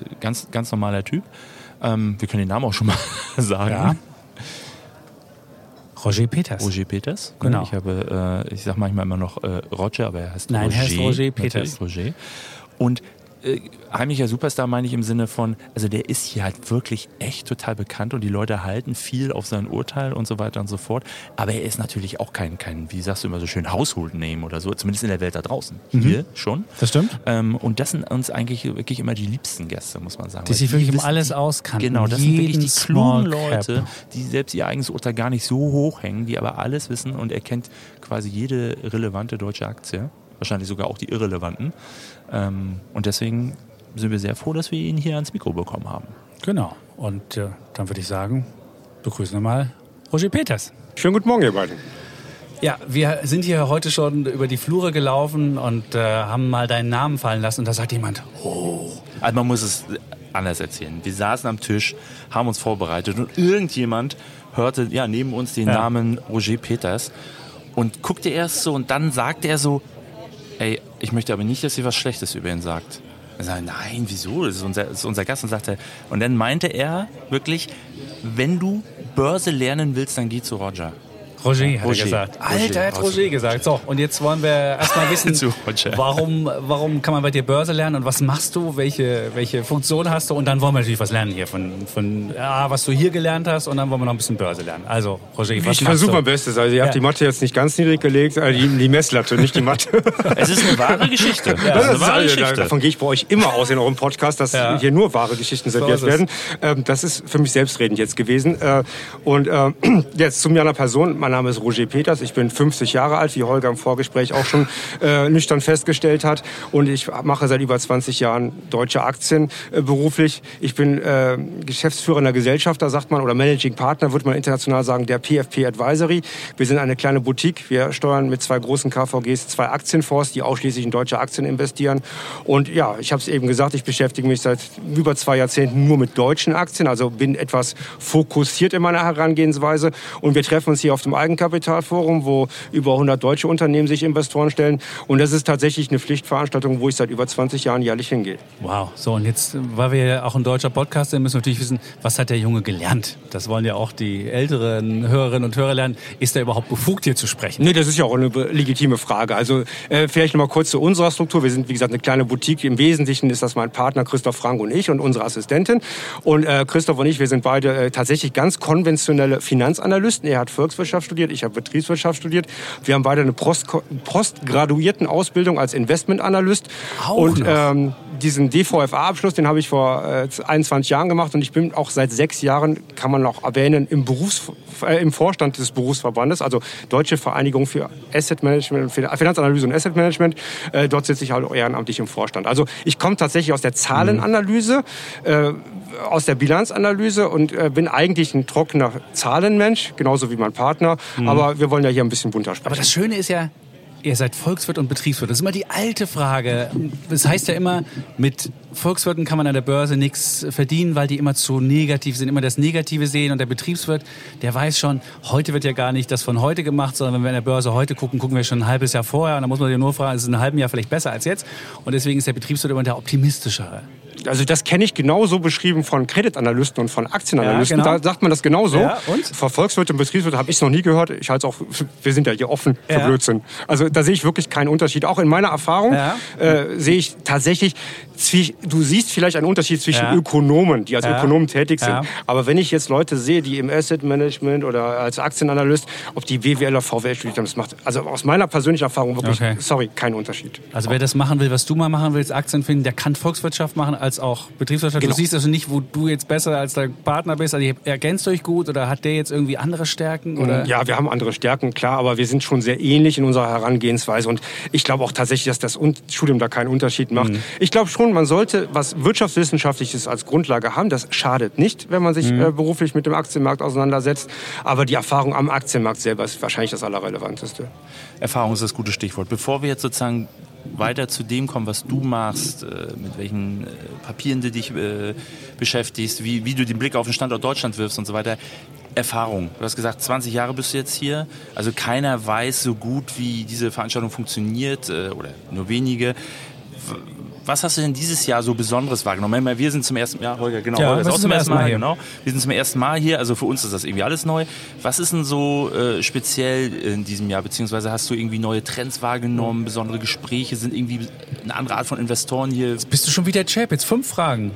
äh, ganz, ganz normaler Typ. Ähm, wir können den Namen auch schon mal sagen. Ja. Roger Peters. Roger Peters. Genau. Ich habe, äh, ich sage manchmal immer noch äh, Roger, aber er heißt Nein, Roger. er heißt Roger Peters. Roger. Und äh, heimlicher Superstar meine ich im Sinne von, also der ist hier halt wirklich echt total bekannt und die Leute halten viel auf sein Urteil und so weiter und so fort. Aber er ist natürlich auch kein, kein wie sagst du immer so schön, Household Name oder so, zumindest in der Welt da draußen. Mhm. Hier schon. Das stimmt? Ähm, und das sind uns eigentlich wirklich immer die liebsten Gäste, muss man sagen. Die sich wirklich um alles auskannten. Genau, das sind wirklich die klugen. Leute, die selbst ihr eigenes Urteil gar nicht so hoch hängen, die aber alles wissen und er kennt quasi jede relevante deutsche Aktie, wahrscheinlich sogar auch die irrelevanten. Ähm, und deswegen sind wir sehr froh, dass wir ihn hier ans Mikro bekommen haben. Genau. Und äh, dann würde ich sagen, begrüßen wir mal Roger Peters. Schönen guten Morgen, ihr beiden. Ja, wir sind hier heute schon über die Flure gelaufen und äh, haben mal deinen Namen fallen lassen. Und da sagt jemand, oh, Also man muss es anders erzählen. Wir saßen am Tisch, haben uns vorbereitet und irgendjemand hörte ja neben uns den Ja. Namen Roger Peters und guckte erst so und dann sagte er so, ey, ich möchte aber nicht, dass ihr was Schlechtes über ihn sagt. Er sagte, nein, wieso? Das ist unser, das ist unser Gast und sagte, und dann meinte er wirklich, wenn du Börse lernen willst, dann geh zu Roger. Roger, hat Roger. er gesagt. Roger. Alter, er hat Roger gesagt. So, und jetzt wollen wir erstmal wissen, Zu Roger. warum, warum kann man bei dir Börse lernen und was machst du, welche, welche Funktion hast du und dann wollen wir natürlich was lernen hier von, von ja, was du hier gelernt hast und dann wollen wir noch ein bisschen Börse lernen. Also, Roger, was Ich versuche mein Bestes. Also ihr habt Ja. die Mathe jetzt nicht ganz niedrig gelegt, äh, die, die Messlatte, nicht die Mathe. Es ist eine wahre Geschichte. Das eine ist, wahre also, Geschichte. davon gehe ich bei euch immer aus in eurem Podcast, dass Ja. hier nur wahre Geschichten serviert es. werden. Ähm, das ist für mich selbstredend jetzt gewesen. Äh, und äh, jetzt zu mir einer Person. Mein Name ist Roger Peters. Ich bin 50 Jahre alt, wie Holger im Vorgespräch auch schon äh, nüchtern festgestellt hat. Und ich mache seit über 20 Jahren deutsche Aktien äh, beruflich. Ich bin äh, geschäftsführender Gesellschafter, sagt man, oder Managing Partner, würde man international sagen, der PFP Advisory. Wir sind eine kleine Boutique. Wir steuern mit zwei großen KVGs zwei Aktienfonds, die ausschließlich in deutsche Aktien investieren. Und ja, ich habe es eben gesagt, ich beschäftige mich seit über zwei Jahrzehnten nur mit deutschen Aktien, also bin etwas fokussiert in meiner Herangehensweise. Und wir treffen uns hier auf dem Eigenkapitalforum, wo über 100 deutsche Unternehmen sich Investoren stellen. Und das ist tatsächlich eine Pflichtveranstaltung, wo ich seit über 20 Jahren jährlich hingehe. Wow, so und jetzt, weil wir ja auch ein deutscher Podcast sind, müssen wir natürlich wissen, was hat der Junge gelernt? Das wollen ja auch die älteren Hörerinnen und Hörer lernen. Ist er überhaupt befugt, hier zu sprechen? Nee, das ist ja auch eine legitime Frage. Also äh, vielleicht noch mal kurz zu unserer Struktur. Wir sind, wie gesagt, eine kleine Boutique. Im Wesentlichen ist das mein Partner Christoph Frank und ich und unsere Assistentin. Und äh, Christoph und ich, wir sind beide äh, tatsächlich ganz konventionelle Finanzanalysten. Er hat Volkswirtschaft studiert, ich habe Betriebswirtschaft studiert. Wir haben beide eine Post postgraduierten Ausbildung als Investmentanalyst. Auch und noch. ähm, diesen DVFA-Abschluss, den habe ich vor äh, 21 Jahren gemacht und ich bin auch seit sechs Jahren, kann man auch erwähnen, im, Berufs äh, im Vorstand des Berufsverbandes, also Deutsche Vereinigung für Asset Management, Finanzanalyse und Asset Management. Äh, dort sitze ich halt auch ehrenamtlich im Vorstand. Also ich komme tatsächlich aus der Zahlenanalyse, äh, aus der Bilanzanalyse und äh, bin eigentlich ein trockener Zahlenmensch, genauso wie mein Partner. Aber wir wollen ja hier ein bisschen bunter sprechen. Aber das Schöne ist ja, ihr seid Volkswirt und Betriebswirt. Das ist immer die alte Frage. Das heißt ja immer, mit Volkswirten kann man an der Börse nichts verdienen, weil die immer zu negativ sind, immer das Negative sehen. Und der Betriebswirt, der weiß schon, heute wird ja gar nicht das von heute gemacht, sondern wenn wir an der Börse heute gucken, gucken wir schon ein halbes Jahr vorher. Und dann muss man sich nur fragen, ist es in einem halben Jahr vielleicht besser als jetzt? Und deswegen ist der Betriebswirt immer der optimistischere. Also das kenne ich genauso beschrieben von Kreditanalysten und von Aktienanalysten. Ja, genau. Da sagt man das genauso. Ja, und? Von Volkswirte und Betriebswirte habe ich es noch nie gehört. Ich halte es auch, wir sind ja hier offen für Ja. Blödsinn. Also da sehe ich wirklich keinen Unterschied. Auch in meiner Erfahrung Ja. äh, sehe ich tatsächlich, du siehst vielleicht einen Unterschied zwischen. Ökonomen, die als. Ökonomen tätig sind. Aber wenn ich jetzt Leute sehe, die im Asset Management oder als Aktienanalyst, ob die WWL oder VWL studiert haben, das macht also aus meiner persönlichen Erfahrung wirklich, Okay. sorry, keinen Unterschied. Also wer das machen will, was du mal machen willst, Aktien finden, der kann Volkswirtschaft machen als auch Betriebswirtschaft. Genau. Du siehst also nicht, wo du jetzt besser als dein Partner bist. Also ergänzt euch gut oder hat der jetzt irgendwie andere Stärken? Oder? Ja, wir haben andere Stärken, klar, aber wir sind schon sehr ähnlich in unserer Herangehensweise. Und ich glaube auch tatsächlich, dass das Studium da keinen Unterschied macht. Mhm. Ich glaube schon, man sollte was Wirtschaftswissenschaftliches als Grundlage haben. Das schadet nicht, wenn man sich Mhm. äh, beruflich mit dem Aktienmarkt auseinandersetzt. Aber die Erfahrung am Aktienmarkt selber ist wahrscheinlich das Allerrelevanteste. Erfahrung ist das gute Stichwort. Bevor wir jetzt sozusagen weiter zu dem kommen, was du machst, äh, mit welchen äh, Papieren du dich äh, beschäftigst, wie, wie du den Blick auf den Standort Deutschland wirfst und so weiter. Erfahrung. Du hast gesagt, 20 Jahre bist du jetzt hier. Also keiner weiß so gut, wie diese Veranstaltung funktioniert oder nur wenige. Was hast du denn dieses Jahr so Besonderes wahrgenommen? Meine, Wir sind zum ersten Mal, Holger, genau, Ja, Holger ist auch zum ersten Mal, hier. hier. genau. Wir sind zum ersten Mal hier, also für uns ist das irgendwie alles neu. Was ist denn so äh, speziell in diesem Jahr? Beziehungsweise hast du irgendwie neue Trends wahrgenommen, besondere Gespräche? Sind irgendwie eine andere Art von Investoren hier? Bist du schon wieder Chap? Jetzt fünf Fragen.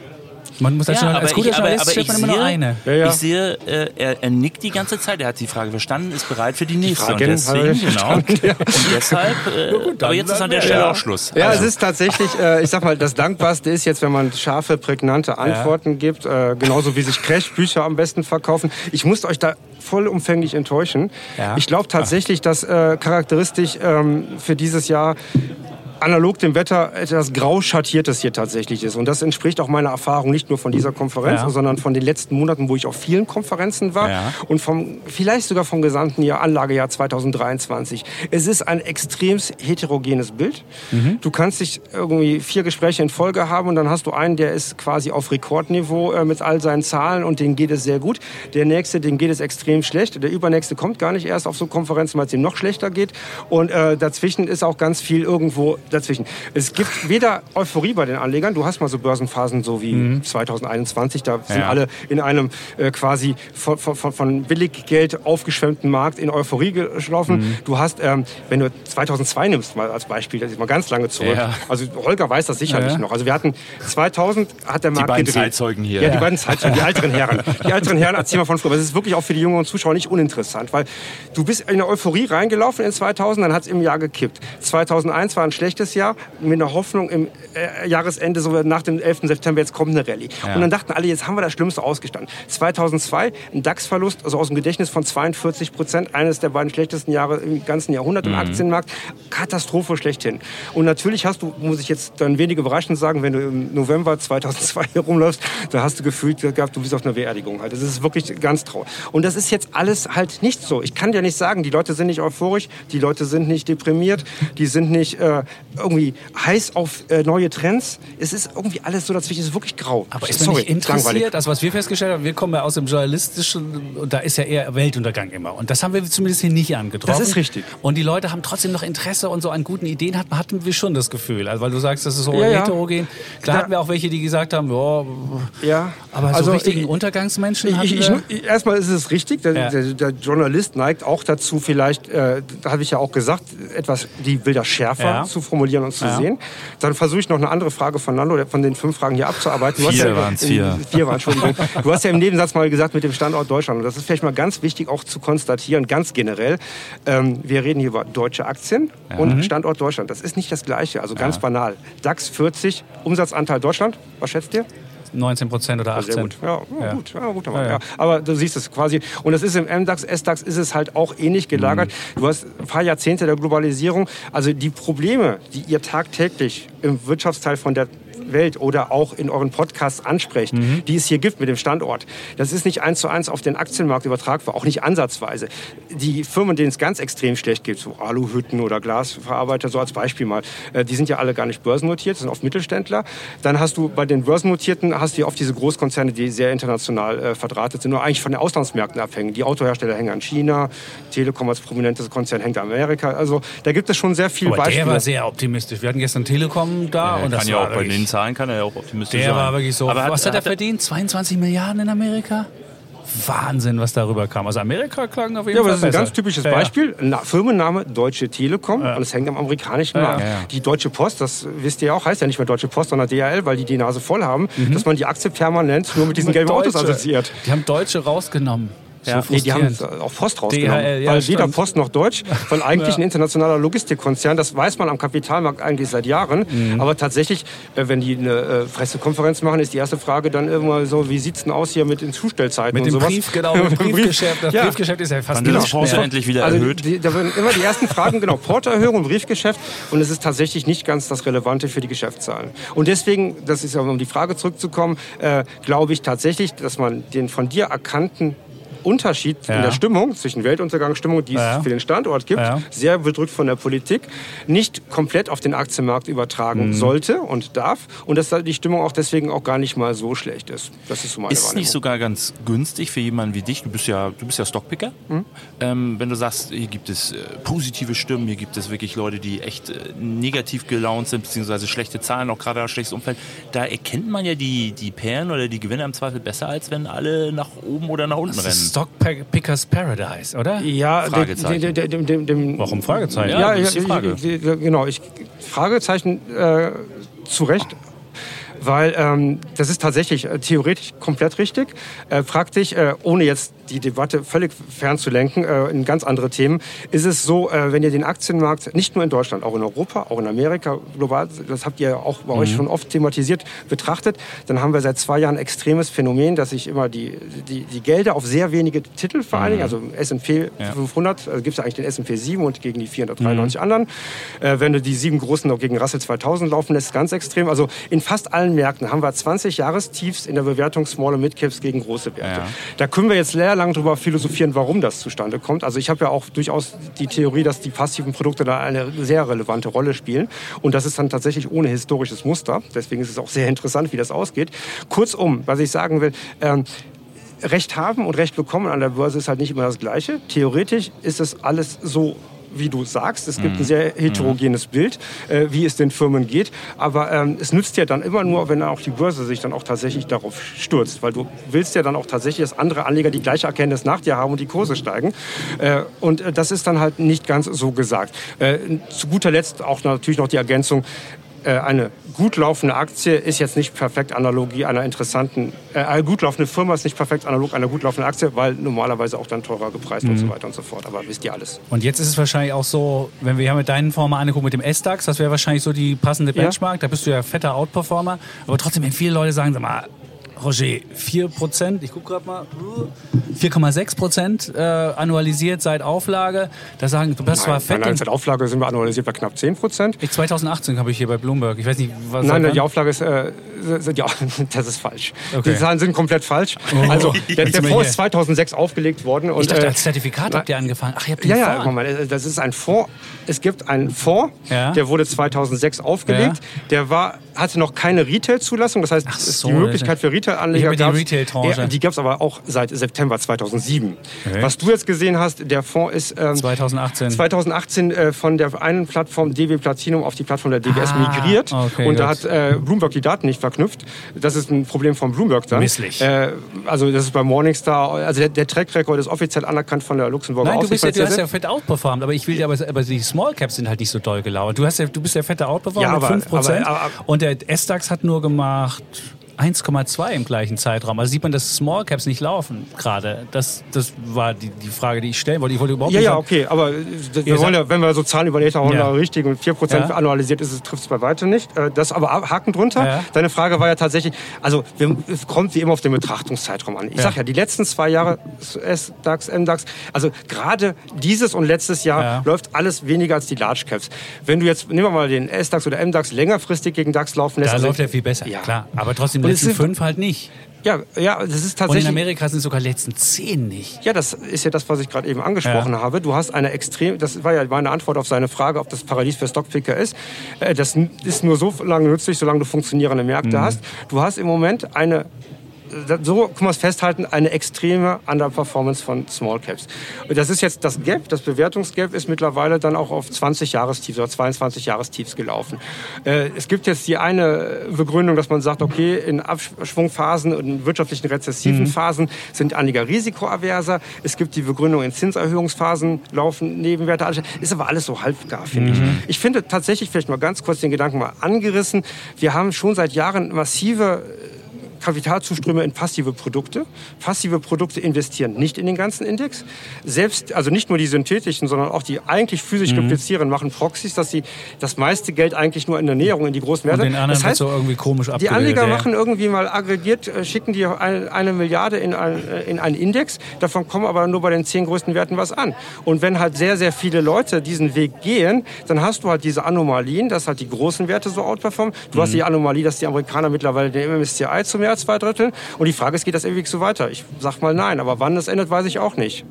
Man muss als, Ja, als guter ich- aber- aber ich immer nur sehe- eine. Ja, ja. Ich sehe, äh, er, er nickt die ganze Zeit, er hat die Frage verstanden, ist bereit für die nächste. Fragen und deswegen, ich genau. ja. Und deshalb, äh, aber jetzt ist an der Stelle auch Schluss. Ja, Also, es ist tatsächlich, äh, ich sag mal, das Dankbarste ist jetzt, wenn man scharfe, prägnante Antworten gibt, äh, genauso wie sich Crashbücher am besten verkaufen. Ich muss euch da vollumfänglich enttäuschen. Ja. Ich glaube tatsächlich, dass äh, charakteristisch ähm, für dieses Jahr analog dem Wetter etwas grau schattiertes hier tatsächlich ist. Und das entspricht auch meiner Erfahrung nicht nur von dieser Konferenz, Ja. sondern von den letzten Monaten, wo ich auf vielen Konferenzen war Ja. und vom, vielleicht sogar vom gesamten Jahr, Anlagejahr 2023. Es ist ein extrem heterogenes Bild. Du kannst dich irgendwie vier Gespräche in Folge haben und dann hast du einen, der ist quasi auf Rekordniveau äh, mit all seinen Zahlen und dem geht es sehr gut. Der nächste, dem geht es extrem schlecht. Der übernächste kommt gar nicht erst auf so Konferenzen, weil es ihm noch schlechter geht. Und äh, dazwischen ist auch ganz viel irgendwo dazwischen. Es gibt weder Euphorie bei den Anlegern. Du hast mal so Börsenphasen so wie 2021. Da sind Ja. alle in einem äh, quasi von, von, von- Billiggeld aufgeschwemmten Markt in Euphorie gelaufen. Du hast, ähm, wenn du 2002 nimmst, mal als Beispiel, das ist mal ganz lange zurück. Ja. Also Holger weiß das sicherlich Ja, noch. Also wir hatten 2000 hat der Markt beiden gedreht. Zeitzeugen hier. Ja, die Ja. beiden Zeitzeugen, die älteren Herren. Die älteren Herren erzählen mal von früher. Aber es ist wirklich auch für die jüngeren Zuschauer nicht uninteressant, weil du bist in eine Euphorie reingelaufen in 2000, dann hat es im Jahr gekippt. 2001 war ein schlechtes Jahr mit einer Hoffnung im äh, Jahresende, so nach dem 11. September, jetzt kommt eine Rallye. Und dann dachten alle, jetzt haben wir das Schlimmste ausgestanden. 2002 ein DAX-Verlust, also aus dem Gedächtnis von 42 Prozent, eines der beiden schlechtesten Jahre im ganzen Jahrhundert im Aktienmarkt. Katastrophe schlechthin. Und natürlich hast du, muss ich jetzt dann wenige überraschend sagen, wenn du im November 2002 hier rumläufst, da hast du gefühlt gehabt, du bist auf einer Beerdigung halt. Das ist wirklich ganz traurig. Und das ist jetzt alles halt nicht so. Ich kann dir nicht sagen, die Leute sind nicht euphorisch, die Leute sind nicht deprimiert, die sind nicht äh, irgendwie heiß auf äh, neue Trends. Es ist irgendwie alles so dazwischen, es ist wirklich grau. Aber ist man nicht interessiert? Also was wir festgestellt haben, wir kommen ja aus dem Journalistischen und da ist ja eher Weltuntergang immer. Und das haben wir zumindest hier nicht angetroffen. Das ist richtig. Und die Leute haben trotzdem noch Interesse und so an guten Ideen hatten, hatten wir schon das Gefühl. Also weil du sagst, das ist so Ja, ja. heterogen. Klar Da- hatten wir auch welche, die gesagt haben, ja, Ja, aber so also richtigen ich- Untergangsmenschen hatten Ich, wir. ich, erstmal ist es richtig, der, Ja. der, der Journalist neigt auch dazu, vielleicht, äh, da habe ich ja auch gesagt, etwas die Bilder schärfer Ja. zu formulieren und zu Ja. sehen. Dann versuche ich noch eine andere Frage von Nando, von den fünf Fragen hier abzuarbeiten. Du Vier hast ja, waren's, vier. Vier waren, Entschuldigung. Du hast ja im Nebensatz mal gesagt mit dem Standort Deutschland. Und das ist vielleicht mal ganz wichtig auch zu konstatieren, ganz generell. Ähm, wir reden hier über deutsche Aktien und Standort Deutschland. Das ist nicht das Gleiche, also ganz banal. DAX 40, Umsatzanteil Deutschland, was schätzt ihr? 19 Prozent oder 18. Sehr gut. Ja, ja, Ja. gut. Ja, gut aber, Ja, aber du siehst es quasi. Und das ist im MDAX, SDAX ist es halt auch ähnlich gelagert. Mhm. Du hast ein paar Jahrzehnte der Globalisierung. Also die Probleme, die ihr tagtäglich im Wirtschaftsteil von der Welt oder auch in euren Podcasts ansprecht, Mhm. die es hier gibt mit dem Standort. Das ist nicht eins zu eins auf den Aktienmarkt übertragbar, auch nicht ansatzweise. Die Firmen, denen es ganz extrem schlecht geht, so Aluhütten oder Glasverarbeiter, so als Beispiel mal, äh, die sind ja alle gar nicht börsennotiert, das sind oft Mittelständler. Dann hast du bei den Börsennotierten hast du ja oft diese Großkonzerne, die sehr international äh, verdrahtet sind, nur eigentlich von den Auslandsmärkten abhängen. Die Autohersteller hängen an China, Telekom als prominentes Konzern hängt an Amerika. Also da gibt es schon sehr viele Aber Beispiele. der war sehr optimistisch. Wir hatten gestern Telekom da Ja, und das kann ja auch bei den Zahlen kann er ja auch optimistisch Der sein. war wirklich so. Aber was hat er hat verdient? 22 Milliarden in Amerika? Wahnsinn, was darüber kam. Also Amerika klang auf jeden Ja, aber Fall das ist ein besser. ganz typisches Ja, ja. Beispiel. Na, Firmenname Deutsche Telekom und es hängt am amerikanischen Markt. ja, ja. Die Deutsche Post, das wisst ihr ja auch, heißt ja nicht mehr Deutsche Post, sondern DHL, weil die die Nase voll haben, dass man die Aktie permanent nur mit diesen gelben Autos Deutsche. assoziiert. Die haben Deutsche rausgenommen. Ja, so nee, die haben auch Post rausgenommen. DHL, ja, weil weder. Post noch Deutsch, weil eigentlich Ja. ein internationaler Logistikkonzern, das weiß man am Kapitalmarkt eigentlich seit Jahren. Mhm. Aber tatsächlich, äh, wenn die eine äh, Pressekonferenz machen, ist die erste Frage dann immer so, wie sieht's denn aus hier mit den Zustellzeiten Mit und sowas? Brief, genau, mit dem Brief. Briefgeschäft. Das Ja. Briefgeschäft ist ja fast das nicht Chance mehr. endlich wieder Also erhöht? die, da werden immer die ersten Fragen, genau, Portoerhöhung, Briefgeschäft und es ist tatsächlich nicht ganz das Relevante für die Geschäftszahlen. Und deswegen, das ist ja, um die Frage zurückzukommen, äh, glaube ich tatsächlich, dass man den von dir erkannten Unterschied Ja. in der Stimmung zwischen Weltuntergangsstimmung, die es Ja. für den Standort gibt, Ja. sehr bedrückt von der Politik, nicht komplett auf den Aktienmarkt übertragen Mhm. sollte und darf und dass da die Stimmung auch deswegen auch gar nicht mal so schlecht ist. Das ist so meine Ist es nicht sogar ganz günstig für jemanden wie dich? Du bist ja, du bist ja Stockpicker. Hm? Ähm, wenn du sagst, hier gibt es äh, positive Stimmen, hier gibt es wirklich Leute, die echt äh, negativ gelaunt sind, beziehungsweise schlechte Zahlen, auch gerade ein schlechtes Umfeld. Da erkennt man ja die, die Perlen oder die Gewinner im Zweifel besser, als wenn alle nach oben oder nach unten Das rennen. Stockpickers Paradise, oder? Ja, Fragezeichen. dem, dem, dem, dem, Warum Fragezeichen? Ja, ist die Frage. Ich, ich, genau, ich, Fragezeichen äh, zu Recht. Weil ähm, das ist tatsächlich äh, theoretisch komplett richtig. Äh, frag dich, äh, ohne jetzt die Debatte völlig fernzulenken äh, in ganz andere Themen, ist es so, äh, wenn ihr den Aktienmarkt nicht nur in Deutschland, auch in Europa, auch in Amerika, global, das habt ihr auch bei Mhm. euch schon oft thematisiert, betrachtet, dann haben wir seit zwei Jahren ein extremes Phänomen, dass sich immer die, die, die Gelder auf sehr wenige Titel vereinigen. Also im S&P Ja. 500, also gibt es eigentlich den S&P 7 und gegen die 493 anderen. Äh, wenn du die sieben großen noch gegen Russell 2000 laufen lässt, ganz extrem. Also in fast allen Märkten haben wir 20 Jahrestiefs in der Bewertung Small und Mid Caps gegen große Werte. Ja. Da können wir jetzt lehrlang drüber philosophieren, warum das zustande kommt. Also ich habe ja auch durchaus die Theorie, dass die passiven Produkte da eine sehr relevante Rolle spielen. Und das ist dann tatsächlich ohne historisches Muster. Deswegen ist es auch sehr interessant, wie das ausgeht. Kurzum, was ich sagen will, ähm, Recht haben und Recht bekommen an der Börse ist halt nicht immer das Gleiche. Theoretisch ist es alles so wie du sagst, es gibt ein sehr heterogenes Bild, äh, wie es den Firmen geht. Aber ähm, es nützt ja dann immer nur, wenn auch die Börse sich dann auch tatsächlich darauf stürzt. Weil du willst ja dann auch tatsächlich, dass andere Anleger die gleiche Erkenntnis nach dir haben und die Kurse steigen. Äh, und äh, das ist dann halt nicht ganz so gesagt. Äh, zu guter Letzt auch natürlich noch die Ergänzung, eine gut laufende Aktie ist jetzt nicht perfekt Analogie einer interessanten, äh, eine gut laufende Firma ist nicht perfekt analog einer gut laufenden Aktie, weil normalerweise auch dann teurer gepreist und so weiter und so fort. Aber wisst ihr alles. Und jetzt ist es wahrscheinlich auch so, wenn wir ja mit deinen Formen angucken, mit dem S-DAX, das wäre wahrscheinlich so die passende Ja. Benchmark. Da bist du ja fetter Outperformer. Aber trotzdem, wenn viele Leute sagen, sag mal, Roger, 4%, ich gucke gerade mal, 4,6 Prozent äh, annualisiert seit Auflage. Da sagen, du bist zwar Nein, fett. nein, seit Auflage sind wir annualisiert bei knapp 10 Prozent. Ich 2018 habe ich hier bei Bloomberg. Ich weiß nicht, was. Nein, seit die? Auflage ist, äh, ja, das ist falsch. Okay. Die Zahlen sind komplett falsch. Oh. Also der, der Fonds ist 2006 aufgelegt worden. Und, Ich dachte, äh, als Zertifikat habt ihr angefangen. Ach, ihr habt den Ja, ja, Fonds. Moment, äh, das ist ein Fonds. Es gibt einen Fonds, Ja. der wurde 2006 aufgelegt. Der war, hatte noch keine Retail-Zulassung. Das heißt, es- so, die Möglichkeit für Retail-Anleger Retail-Tranche. Ja, die gab es aber auch seit September 2007. Okay. Was du jetzt gesehen hast, der Fonds ist ähm, 2018. 2018 äh, von der einen Plattform DW Platinum auf die Plattform der DWS Ah, migriert. okay, und da gut. hat äh, Bloomberg die Daten nicht verknüpft. Das ist ein Problem von Bloomberg dann. Misslich. Äh, also das ist bei Morningstar, also der, der Track Record ist offiziell anerkannt von der Luxemburger Nein, du, bist ja, du hast ja fett outperformt, aber ich will dir, aber, aber die Small Caps sind halt nicht so doll gelauert. Du, hast ja, du bist ja fetter outperformt Ja, mit aber- 5%. aber- aber- und der S-DAX hat nur gemacht 1,2 im gleichen Zeitraum. Also sieht man, dass Small Caps nicht laufen gerade. Das, das war die, die Frage, die ich stellen wollte. Ich wollte überhaupt Ja, nicht ja, sagen- okay, aber wir wollen ja, wenn wir so Zahlen überlegt haben, Ja. richtig und 4% Ja. annualisiert ist, trifft es bei weitem nicht. Äh, Das aber ab- Haken drunter. Ja. Deine Frage war ja tatsächlich, also es kommt wie immer auf den Betrachtungszeitraum an. Ich Ja. sag ja, die letzten zwei Jahre, S-DAX, M-DAX, also gerade dieses und letztes Jahr Ja. läuft alles weniger als die Large Caps. Wenn du jetzt, nehmen wir mal den S-DAX oder M-DAX längerfristig gegen DAX laufen lässt. Da also- läuft er viel besser, Ja. klar. Aber trotzdem letzten fünf halt nicht. Ja, ja, das ist Und in tatsächlich. Amerika sind sogar die letzten zehn nicht. Ja, das ist ja das, was ich gerade eben angesprochen Ja. habe. Du hast eine extrem, das war ja meine Antwort auf seine Frage, ob das Paradies für Stockpicker ist. Äh, Das ist nur so lange nützlich, solange du funktionierende Märkte Mhm. hast. Du hast im Moment eine so kann man es festhalten, eine extreme Underperformance von Small Caps. Und das ist jetzt das Gap, das Bewertungsgap ist mittlerweile dann auch auf 20 Jahrestiefs oder 22 Jahrestiefs gelaufen. Äh, Es gibt jetzt die eine Begründung, dass man sagt, okay, in Abschwungphasen und in wirtschaftlichen rezessiven Phasen sind Anleger risikoaverser. Es gibt die Begründung, in Zinserhöhungsphasen laufen Nebenwerte. Ist aber alles so halbgar, finde ich. Ich finde tatsächlich, vielleicht mal ganz kurz den Gedanken mal angerissen, wir haben schon seit Jahren massive Kapitalzuströme in passive Produkte. Passive Produkte investieren nicht in den ganzen Index. Selbst, also nicht nur die synthetischen, sondern auch die eigentlich physisch replizieren, machen Proxys, dass sie das meiste Geld eigentlich nur in der Näherung in die großen Werte. Und den anderen das heißt, so irgendwie komisch die. Anleger ja. machen irgendwie mal aggregiert, äh, schicken die ein, eine Milliarde in, ein, äh, in einen Index. Davon kommen aber nur bei den zehn größten Werten was an. Und wenn halt sehr, sehr viele Leute diesen Weg gehen, dann hast du halt diese Anomalien, dass halt die großen Werte so outperformen. Du Mhm. hast die Anomalie, dass die Amerikaner mittlerweile den MSCI zu mehr als zwei Dritteln. Und die Frage ist, geht das ewig so weiter? Ich sag mal nein, aber wann das endet, weiß ich auch nicht.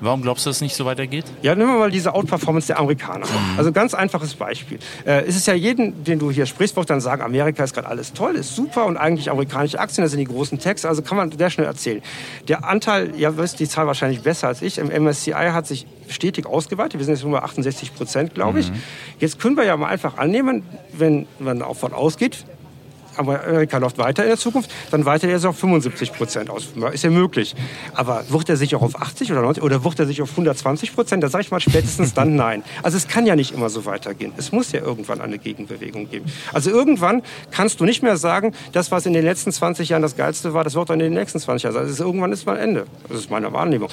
Warum glaubst du, dass es nicht so weitergeht? Ja, nehmen wir mal diese Outperformance der Amerikaner. Also ganz einfaches Beispiel. Äh, es ist ja jeden, den du hier sprichst, wird dann sagen, Amerika ist gerade alles toll, ist super und eigentlich amerikanische Aktien, das sind die großen Techs, also kann man sehr schnell erzählen. Der Anteil, ja, wisst die Zahl wahrscheinlich besser als ich, im MSCI hat sich stetig ausgeweitet. Wir sind jetzt nur bei 68 Prozent, glaube ich. Jetzt können wir ja mal einfach annehmen, wenn man davon ausgeht, Amerika läuft weiter in der Zukunft, dann weitet er sich auf 75 Prozent aus. Ist ja möglich. Aber wird er sich auch auf 80 oder 90 oder wird er sich auf 120 Prozent? Da sage ich mal spätestens dann nein. Also es kann ja nicht immer so weitergehen. Es muss ja irgendwann eine Gegenbewegung geben. Also irgendwann kannst du nicht mehr sagen, das, was in den letzten 20 Jahren das Geilste war, das wird dann in den nächsten 20 Jahren. sein. Also es irgendwann ist mal Ende. Das ist meine Wahrnehmung.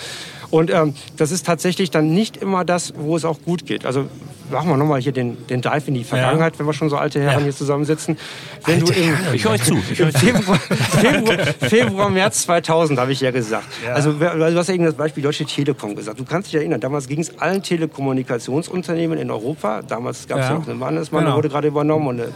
Und ähm, das ist tatsächlich dann nicht immer das, wo es auch gut geht. Also machen wir nochmal hier den, den Dive in die Vergangenheit, wenn wir schon so alte Herren Ja. hier zusammensitzen. Wenn du im, Ich höre euch zu. Ich zu. Februar, Februar, Februar, März 2000 habe ich ja gesagt. Also wer- du hast ja eben das Beispiel Deutsche Telekom gesagt. Du kannst dich erinnern, damals ging es allen Telekommunikationsunternehmen in Europa, damals gab es Ja. ja. auch einen Mannesmann, Genau. der wurde gerade übernommen und eine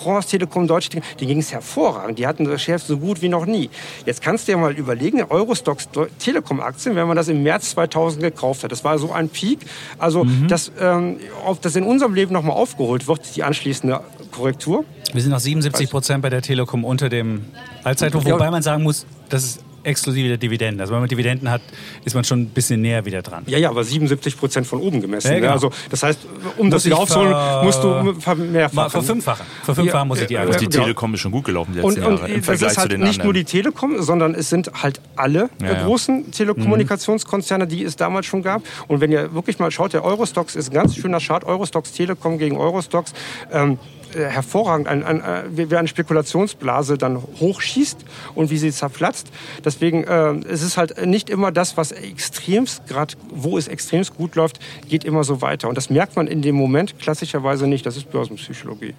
France Telekom, Deutsche Telekom, denen ging es hervorragend. Die hatten das Chef so gut wie noch nie. Jetzt kannst du dir mal überlegen, Eurostocks Deu- Telekom-Aktien, wenn man das im März 2000 gekauft hat, das war so ein Peak. Also, dass ähm, das in unserem Leben nochmal aufgeholt wird, die anschließende Korrektur. Wir sind noch 77 Prozent bei der Telekom unter dem Allzeithoch, wobei man sagen muss, das ist exklusive der Dividenden. Also wenn man Dividenden hat, ist man schon ein bisschen näher wieder dran. Ja, ja, aber 77 Prozent von oben gemessen. Ja, ne? genau. Also, das heißt, um Muss das wieder aufzuholen, musst du ver- Mal mehrfach. verfünffachen. Verfünffachen Ja, muss ich die ja, einfach. Die genau. Telekom ist schon gut gelaufen die Und, letzten und Jahre im das Vergleich ist zu halt den nicht anderen. nur die Telekom, sondern es sind halt alle Ja, äh, ja. großen Telekommunikationskonzerne, die es damals schon gab. Und wenn ihr wirklich mal schaut, der Eurostox ist ein ganz schöner Chart. Eurostox Telekom gegen Eurostox. Ähm, äh, hervorragend, ein, ein, äh, wie eine Spekulationsblase dann hochschießt und wie sie zerplatzt. Deswegen äh, es ist halt nicht immer das, was extremst, gerade wo es extremst gut läuft, geht immer so weiter. Und das merkt man in dem Moment klassischerweise nicht. Das ist Börsenpsychologie.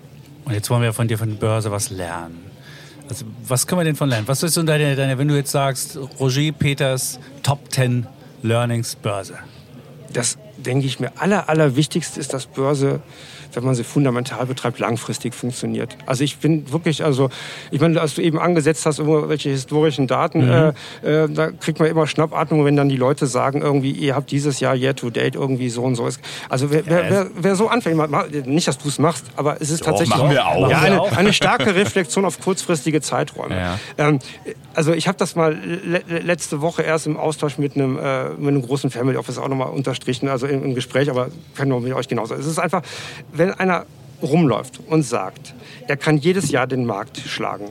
Und jetzt wollen wir von dir von der Börse was lernen. Also, was können wir denn von lernen? Was ist so deine, deine, wenn du jetzt sagst, Roger Peters Top 10 Learnings Börse? Das denke ich mir, aller, allerwichtigste ist, dass Börse wenn man sie fundamental betreibt, langfristig funktioniert. Also ich bin wirklich, also ich meine, als du eben angesetzt hast, irgendwelche historischen Daten, mhm. äh, äh, da kriegt man immer Schnappatmung, wenn dann die Leute sagen, irgendwie, ihr habt dieses Jahr Year to Date irgendwie so und so. Also wer, wer, wer, wer so anfängt, nicht, dass du es machst, aber es ist Doch, tatsächlich machen wir auch. Ja, eine, eine starke Reflexion auf kurzfristige Zeiträume. Ja. Ähm, also ich habe das mal le letzte Woche erst im Austausch mit einem, äh, mit einem großen Family Office auch nochmal unterstrichen, also im, im Gespräch, aber kann nur mit euch genauso. Es ist einfach, wenn einer rumläuft und sagt, er kann jedes Jahr den Markt schlagen,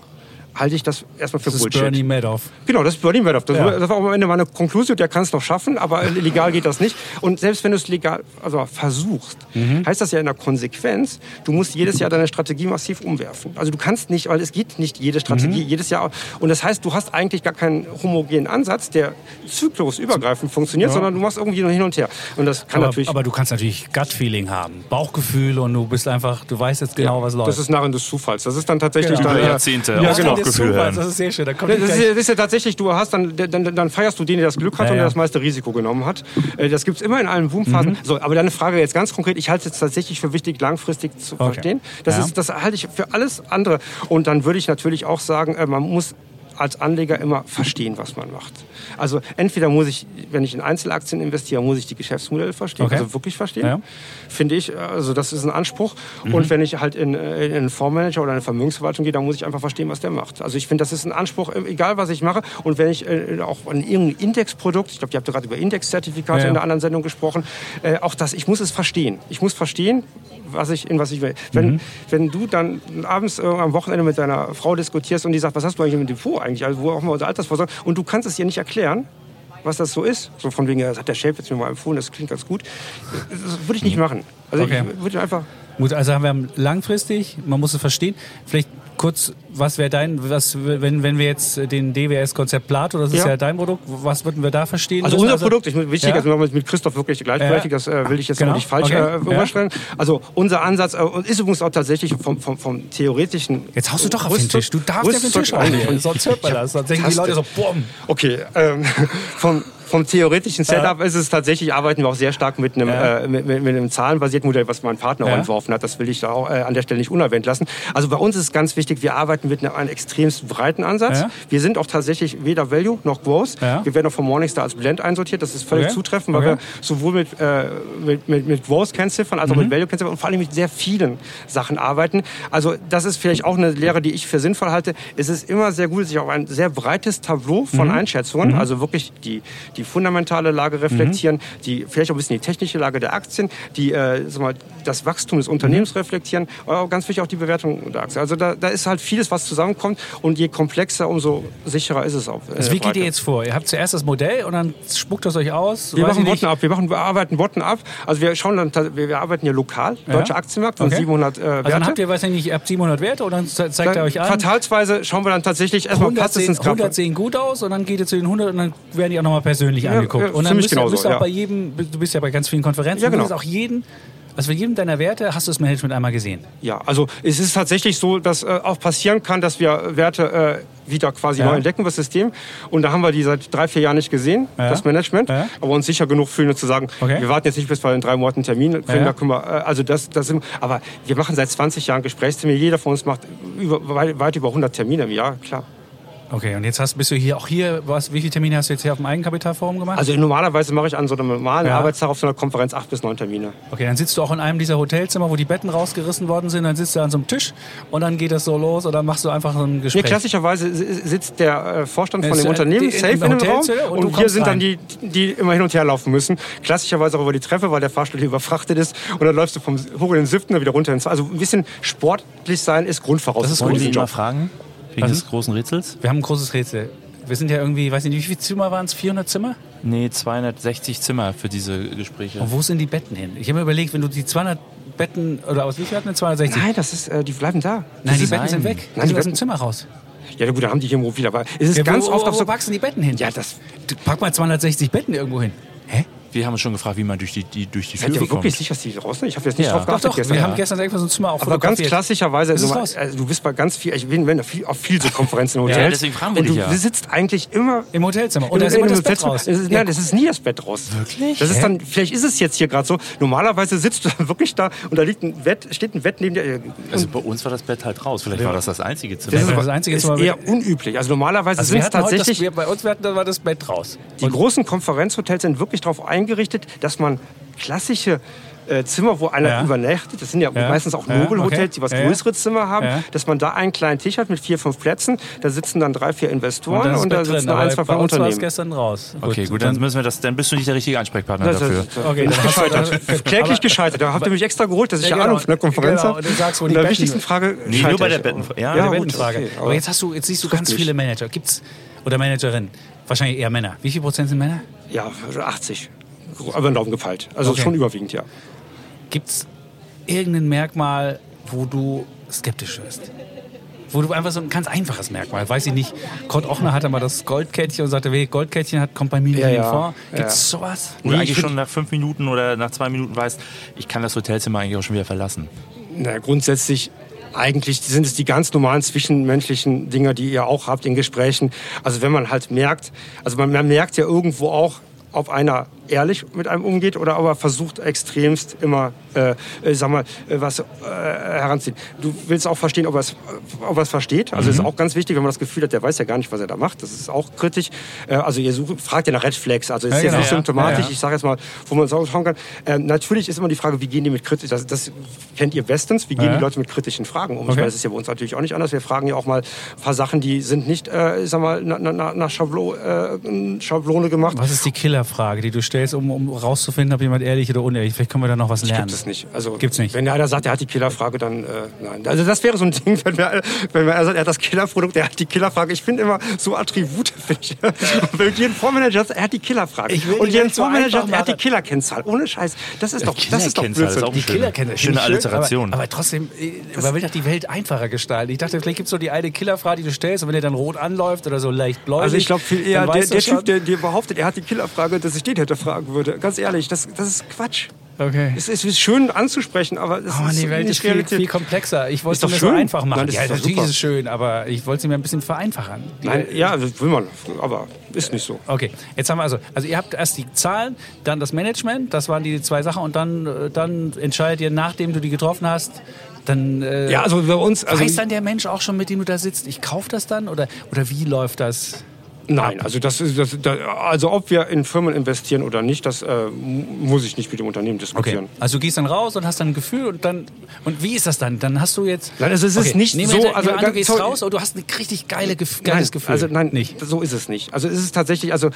halte ich das erstmal für das Bullshit. Das ist Bernie Madoff. Genau, das ist Bernie Madoff. Das, ja. das war am Ende meine Konklusion, der kann es noch schaffen, aber legal geht das nicht. Und selbst wenn du es legal also versuchst, mhm. heißt das ja in der Konsequenz, du musst jedes Jahr deine Strategie massiv umwerfen. Also du kannst nicht, weil es geht nicht jede Strategie mhm. jedes Jahr. Und das heißt, du hast eigentlich gar keinen homogenen Ansatz, der zyklusübergreifend funktioniert, ja. sondern du machst irgendwie nur hin und her. Und das kann aber, natürlich. Aber du kannst natürlich Gut-Feeling haben, Bauchgefühl und du bist einfach, du weißt jetzt genau, ja, was läuft. Das ist Narren des Zufalls. Das ist dann tatsächlich genau. dann, Jahrzehnte. Ja, genau. Gefühl Zufalls, das ist sehr schön. Da kommt das, ist, ist ja tatsächlich, du hast dann, dann, dann feierst du den, der das Glück hat ja, und der das meiste Risiko genommen hat. Äh, das gibt es immer in allen Boomphasen. Mhm. So, aber deine Frage jetzt ganz konkret, ich halte es tatsächlich für wichtig, langfristig zu okay. verstehen. Das, ja. ist, das halte ich für alles andere. Und dann würde ich natürlich auch sagen, äh, man muss als Anleger immer verstehen, was man macht. Also entweder muss ich, wenn ich in Einzelaktien investiere, muss ich die Geschäftsmodelle verstehen, okay. also wirklich verstehen, ja. finde ich. Also das ist ein Anspruch. Mhm. Und wenn ich halt in, äh, in einen Fondsmanager oder eine Vermögensverwaltung gehe, dann muss ich einfach verstehen, was der macht. Also ich finde, das ist ein Anspruch, äh, egal was ich mache. Und wenn ich äh, auch an irgendein Indexprodukt, ich glaube, ihr habt gerade über Indexzertifikate ja. in der anderen Sendung gesprochen, äh, auch das, ich muss es verstehen. Ich muss verstehen, was ich, in was ich will. Wenn, mhm. wenn du dann abends äh, am Wochenende mit deiner Frau diskutierst und die sagt, was hast du eigentlich mit dem Depot eigentlich, also wo auch mal unser Altersvorsorge, und du kannst es ihr nicht erklären, was das so ist. So von wegen, das hat der Chef jetzt mir mal empfohlen, das klingt ganz gut. Das würde ich nicht mhm. machen. Also okay. ich würde einfach. Gut, also haben wir langfristig, man muss es verstehen. Vielleicht kurz, was wäre dein, was, wenn, wenn wir jetzt den DWS-Konzept Plato, das ist ja. ja. dein Produkt, was würden wir da verstehen? Also unser also, Produkt, ich, wichtig, ja? also mit Christoph wirklich gleichberechtigt, ja. das äh, will ich jetzt genau. nicht falsch okay. äh, überstellen. Also unser Ansatz äh, ist übrigens auch tatsächlich vom, vom, vom theoretischen... Jetzt haust du doch auf den Tisch, du darfst ja den Tisch rein, sonst hört man das, sonst denken die Leute so, bumm. Okay, ähm, vom, vom theoretischen Setup ja. ist es tatsächlich, arbeiten wir auch sehr stark mit einem, ja. äh, mit, mit, mit, einem zahlenbasierten Modell, was mein Partner ja. entworfen hat. Das will ich da auch äh, an der Stelle nicht unerwähnt lassen. Also bei uns ist ganz wichtig, wir arbeiten mit einem, einem extremst breiten Ansatz. Wir sind auch tatsächlich weder Value noch Growth. Wir werden auch vom Morningstar als Blend einsortiert. Das ist völlig okay. zutreffend, weil okay. wir sowohl mit, äh, mit, mit, mit Growth kennziffern als auch mhm. mit Value kennziffern und vor allem mit sehr vielen Sachen arbeiten. Also das ist vielleicht auch eine Lehre, die ich für sinnvoll halte. Es ist immer sehr gut, sich auf ein sehr breites Tableau von mhm. Einschätzungen, mhm. also wirklich die, die fundamentale Lage reflektieren, mhm. die vielleicht auch ein bisschen die technische Lage der Aktien, die äh, mal, das Wachstum des Unternehmens mhm. reflektieren, aber ganz wichtig auch die Bewertung der Aktien. Also da, da ist halt vieles, was zusammenkommt und je komplexer, umso sicherer ist es auch. Äh, also wie geht ihr jetzt vor? Ihr habt zuerst das Modell und dann spuckt das euch aus? Wir machen Bottom-up, wir, machen, wir arbeiten Bottom-up. Also wir schauen dann, wir, wir arbeiten hier lokal, ja. deutscher Aktienmarkt, okay. 700 äh, Werte. Also dann habt ihr, weiß ich nicht, ihr habt 700 Werte und dann zeigt dann er euch an? Quartalsweise schauen wir dann tatsächlich erstmal, passt es ins 100 sehen gut aus und dann geht ihr zu den 100 und dann werden die auch nochmal persönlich ja, angeguckt. Und dann müsst, genauso, müsst auch ja. bei jedem, du bist ja bei ganz vielen Konferenzen, ja, genau. du auch jeden also bei jedem deiner Werte hast du das Management einmal gesehen? Ja, also es ist tatsächlich so, dass äh, auch passieren kann, dass wir Werte äh, wieder quasi ja. neu entdecken, das System. Und da haben wir die seit drei, vier Jahren nicht gesehen, ja. das Management. Ja. Aber uns sicher genug fühlen, zu sagen, okay. wir warten jetzt nicht, bis wir in drei Monaten Termin kriegen. Da können wir, äh, also das, das sind, aber wir machen seit 20 Jahren Gesprächstermine. Jeder von uns macht über, weit, weit über 100 Termine im Jahr, klar. Okay, und jetzt hast, bist du hier auch hier, was, wie viele Termine hast du jetzt hier auf dem Eigenkapitalforum gemacht? Also normalerweise mache ich an so einem normalen ja. Arbeitstag auf so einer Konferenz acht bis neun Termine. Okay, dann sitzt du auch in einem dieser Hotelzimmer, wo die Betten rausgerissen worden sind, dann sitzt du an so einem Tisch und dann geht das so los oder machst du einfach so ein Gespräch? Nee, klassischerweise sitzt der äh, Vorstand von dem Unternehmen safe in, in dem Raum und, und hier sind rein. dann die, die immer hin und her laufen müssen. Klassischerweise auch über die Treppe, weil der Fahrstuhl hier überfrachtet ist und dann läufst du vom hoch in den siebten wieder runter Also ein bisschen sportlich sein ist Grundvoraussetzung. Das ist gut, ich mal fragen. Wegen Was? des großen Rätsels? Wir haben ein großes Rätsel. Wir sind ja irgendwie, weiß nicht, wie viele Zimmer waren es? 400 Zimmer? Nee, 260 Zimmer für diese Gespräche. Und wo sind die Betten hin? Ich habe mir überlegt, wenn du die 200 Betten, oder aus wie viel hatten wir? 260? Nein, das ist, äh, die bleiben da. Nein, die Betten sind weg. Nein, die sind aus dem Zimmer raus. Ja, gut, da haben die hier im aber es ist ja, ganz wo, oft wo, wo so. du die Betten hin? Ja, das. Du pack mal 260 Betten irgendwo hin. Hä? Wir haben uns schon gefragt, wie man durch die, die, durch die Seid ihr Flure kommt. wirklich sicher, dass die raus sind? Ich habe jetzt nicht Ja. drauf Doch, geachtet Doch, gestern. wir haben gestern irgendwann so ein Zimmer auch Aber ganz klassischerweise, also, raus? also du bist bei ganz viel, ich bin, bin viel, auf viel so Konferenzen in Hotels. Ja, deswegen fragen wir und dich du ja. sitzt eigentlich immer Im Hotelzimmer. Und da ist immer das Bett raus. Es ist, Nein, das ist nie das Bett raus. Wirklich? Das ist dann, vielleicht ist es jetzt hier gerade so. Normalerweise sitzt du dann wirklich da und da liegt ein Bett, steht ein Bett neben dir. Also bei uns war das Bett halt raus. Vielleicht war das das einzige Zimmer. Das ist, das einzige ist Zimmer eher unüblich. Also normalerweise Also sind wir es hatten heute das, tatsächlich bei uns war das Bett raus. die großen Konferenzhotels sind wirklich darauf eingerichtet, dass man klassische äh, Zimmer, wo einer Ja. übernachtet, das sind ja, Ja. meistens auch Nobelhotels, okay. die was größere Zimmer haben, Ja. dass man da einen kleinen Tisch hat mit vier, fünf Plätzen, da sitzen dann drei, vier Investoren und, das da sitzen drin. ein, zwei es Unternehmen. gestern raus. Okay, gut, dann müssen wir das, dann bist du nicht der richtige Ansprechpartner Das dafür. Okay, das ist dann gescheitert. dann- Kläglich gescheitert. Da habt ihr mich extra geholt, dass ich Ja, genau. Ahnung von der Konferenz Genau, habe. und du sagst, wo Und die der Betten- wichtigsten Frage Nee, nur bei der. Bettenfrage. Ja, Ja, Bettenfrage. okay, aber jetzt hast du, jetzt siehst du ganz viele Manager. Gibt's oder Managerin? Wahrscheinlich eher Männer. Wie viel Prozent sind Männer? Ja, 80. Aber einen Daumen gefeilt. Also Okay. schon überwiegend, ja. Gibt's irgendein Merkmal, wo du skeptisch wirst? Wo du einfach so ein ganz einfaches Merkmal, weiß ich nicht. Kurt Ochner hatte mal das Goldkettchen und sagte, wer Goldkettchen hat, kommt bei mir nicht Ja, den vor. Gibt's Ja. sowas? Wo Nee, eigentlich schon nach fünf Minuten oder nach zwei Minuten weißt, ich kann das Hotelzimmer eigentlich auch schon wieder verlassen. Na, grundsätzlich eigentlich sind es die ganz normalen zwischenmenschlichen Dinge, die ihr auch habt in Gesprächen. Also wenn man halt merkt, also man, man merkt ja irgendwo auch, ob einer ehrlich mit einem umgeht oder aber versucht extremst immer, äh, äh, sag mal, äh, was äh, heranziehen. Du willst auch verstehen, ob er es ob er es versteht. Also ist auch ganz wichtig, wenn man das Gefühl hat, der weiß ja gar nicht, was er da macht. Das ist auch kritisch. Äh, also ihr sucht, fragt ja nach Red Flags. Also ist Ja, jetzt genau. nicht symptomatisch. ja. Ich sage jetzt mal, wo man so schauen kann. Ähm, natürlich ist immer die Frage, wie gehen die mit kritisch, das, das kennt ihr bestens, wie gehen Ja. die Leute mit kritischen Fragen um? Ich Okay. meine, das ist ja bei uns natürlich auch nicht anders. Wir fragen ja auch mal ein paar Sachen, die sind nicht, äh, ich sag mal, nach, nach, nach Schablo, äh, Schablone gemacht. Was ist die Killerfrage, die du stellst, um, um rauszufinden, ob jemand ehrlich oder unehrlich? Vielleicht können wir da noch was lernen. Gibt es nicht. Also, Gibt's nicht. Wenn einer sagt, er hat die Killerfrage, dann äh, nein. Also das wäre so ein Ding, wenn, wir, wenn er sagt, er hat das Killerprodukt, er hat die Killerfrage. Ich finde immer so Attribute, finde ich. wenn jeden Fondsmanager sagt, er hat die Killerfrage. Und jeden Fondsmanager er hat die. Killerkennzahl. Ohne Scheiß. Das ist doch, das ist doch Killerkennzahl ist Blödsinn. auch Die. Killerkennzahl. Schöne Alliteration. Aber, aber trotzdem, äh, man will doch die Welt einfacher gestalten. Ich dachte, vielleicht gibt es so die eine Killerfrage, die du stellst und wenn der dann rot anläuft oder so leicht bläulich. Also ich glaube viel eher, der, der Typ, der, der behauptet, er hat die Killerfrage, dass ich den hätte fragen würde. Ganz ehrlich, das, das ist Quatsch. Okay. Es ist schön anzusprechen, aber es Oh, ist die Welt nicht ist viel, viel komplexer. Ich wollte Ist doch es mir so schön. einfach machen. Nein, ja, ist natürlich super. ist es schön, aber ich wollte es mir ein bisschen vereinfachen. Nein, ja, das will man, aber ist nicht so. Okay, jetzt haben wir also, also ihr habt erst die Zahlen, dann das Management, das waren die zwei Sachen und dann, äh, dann entscheidet ihr, nachdem du die getroffen hast, dann äh, Ja, also bei uns, also weiß dann der Mensch auch schon, mit dem du da sitzt, ich kaufe das dann oder, oder wie läuft das? Nein, also das ist, das, da- also ob wir in Firmen investieren oder nicht, das äh, muss ich nicht mit dem Unternehmen Okay, diskutieren. also du gehst dann raus und hast dann ein Gefühl und dann, und wie ist das dann? Dann hast du jetzt... Nein, also es ist okay, nicht nehmen so, wir also an, du gehst raus und du hast ein richtig geile, geiles nein, Gefühl. Also nein, Nicht. so ist es nicht. Also es ist tatsächlich, also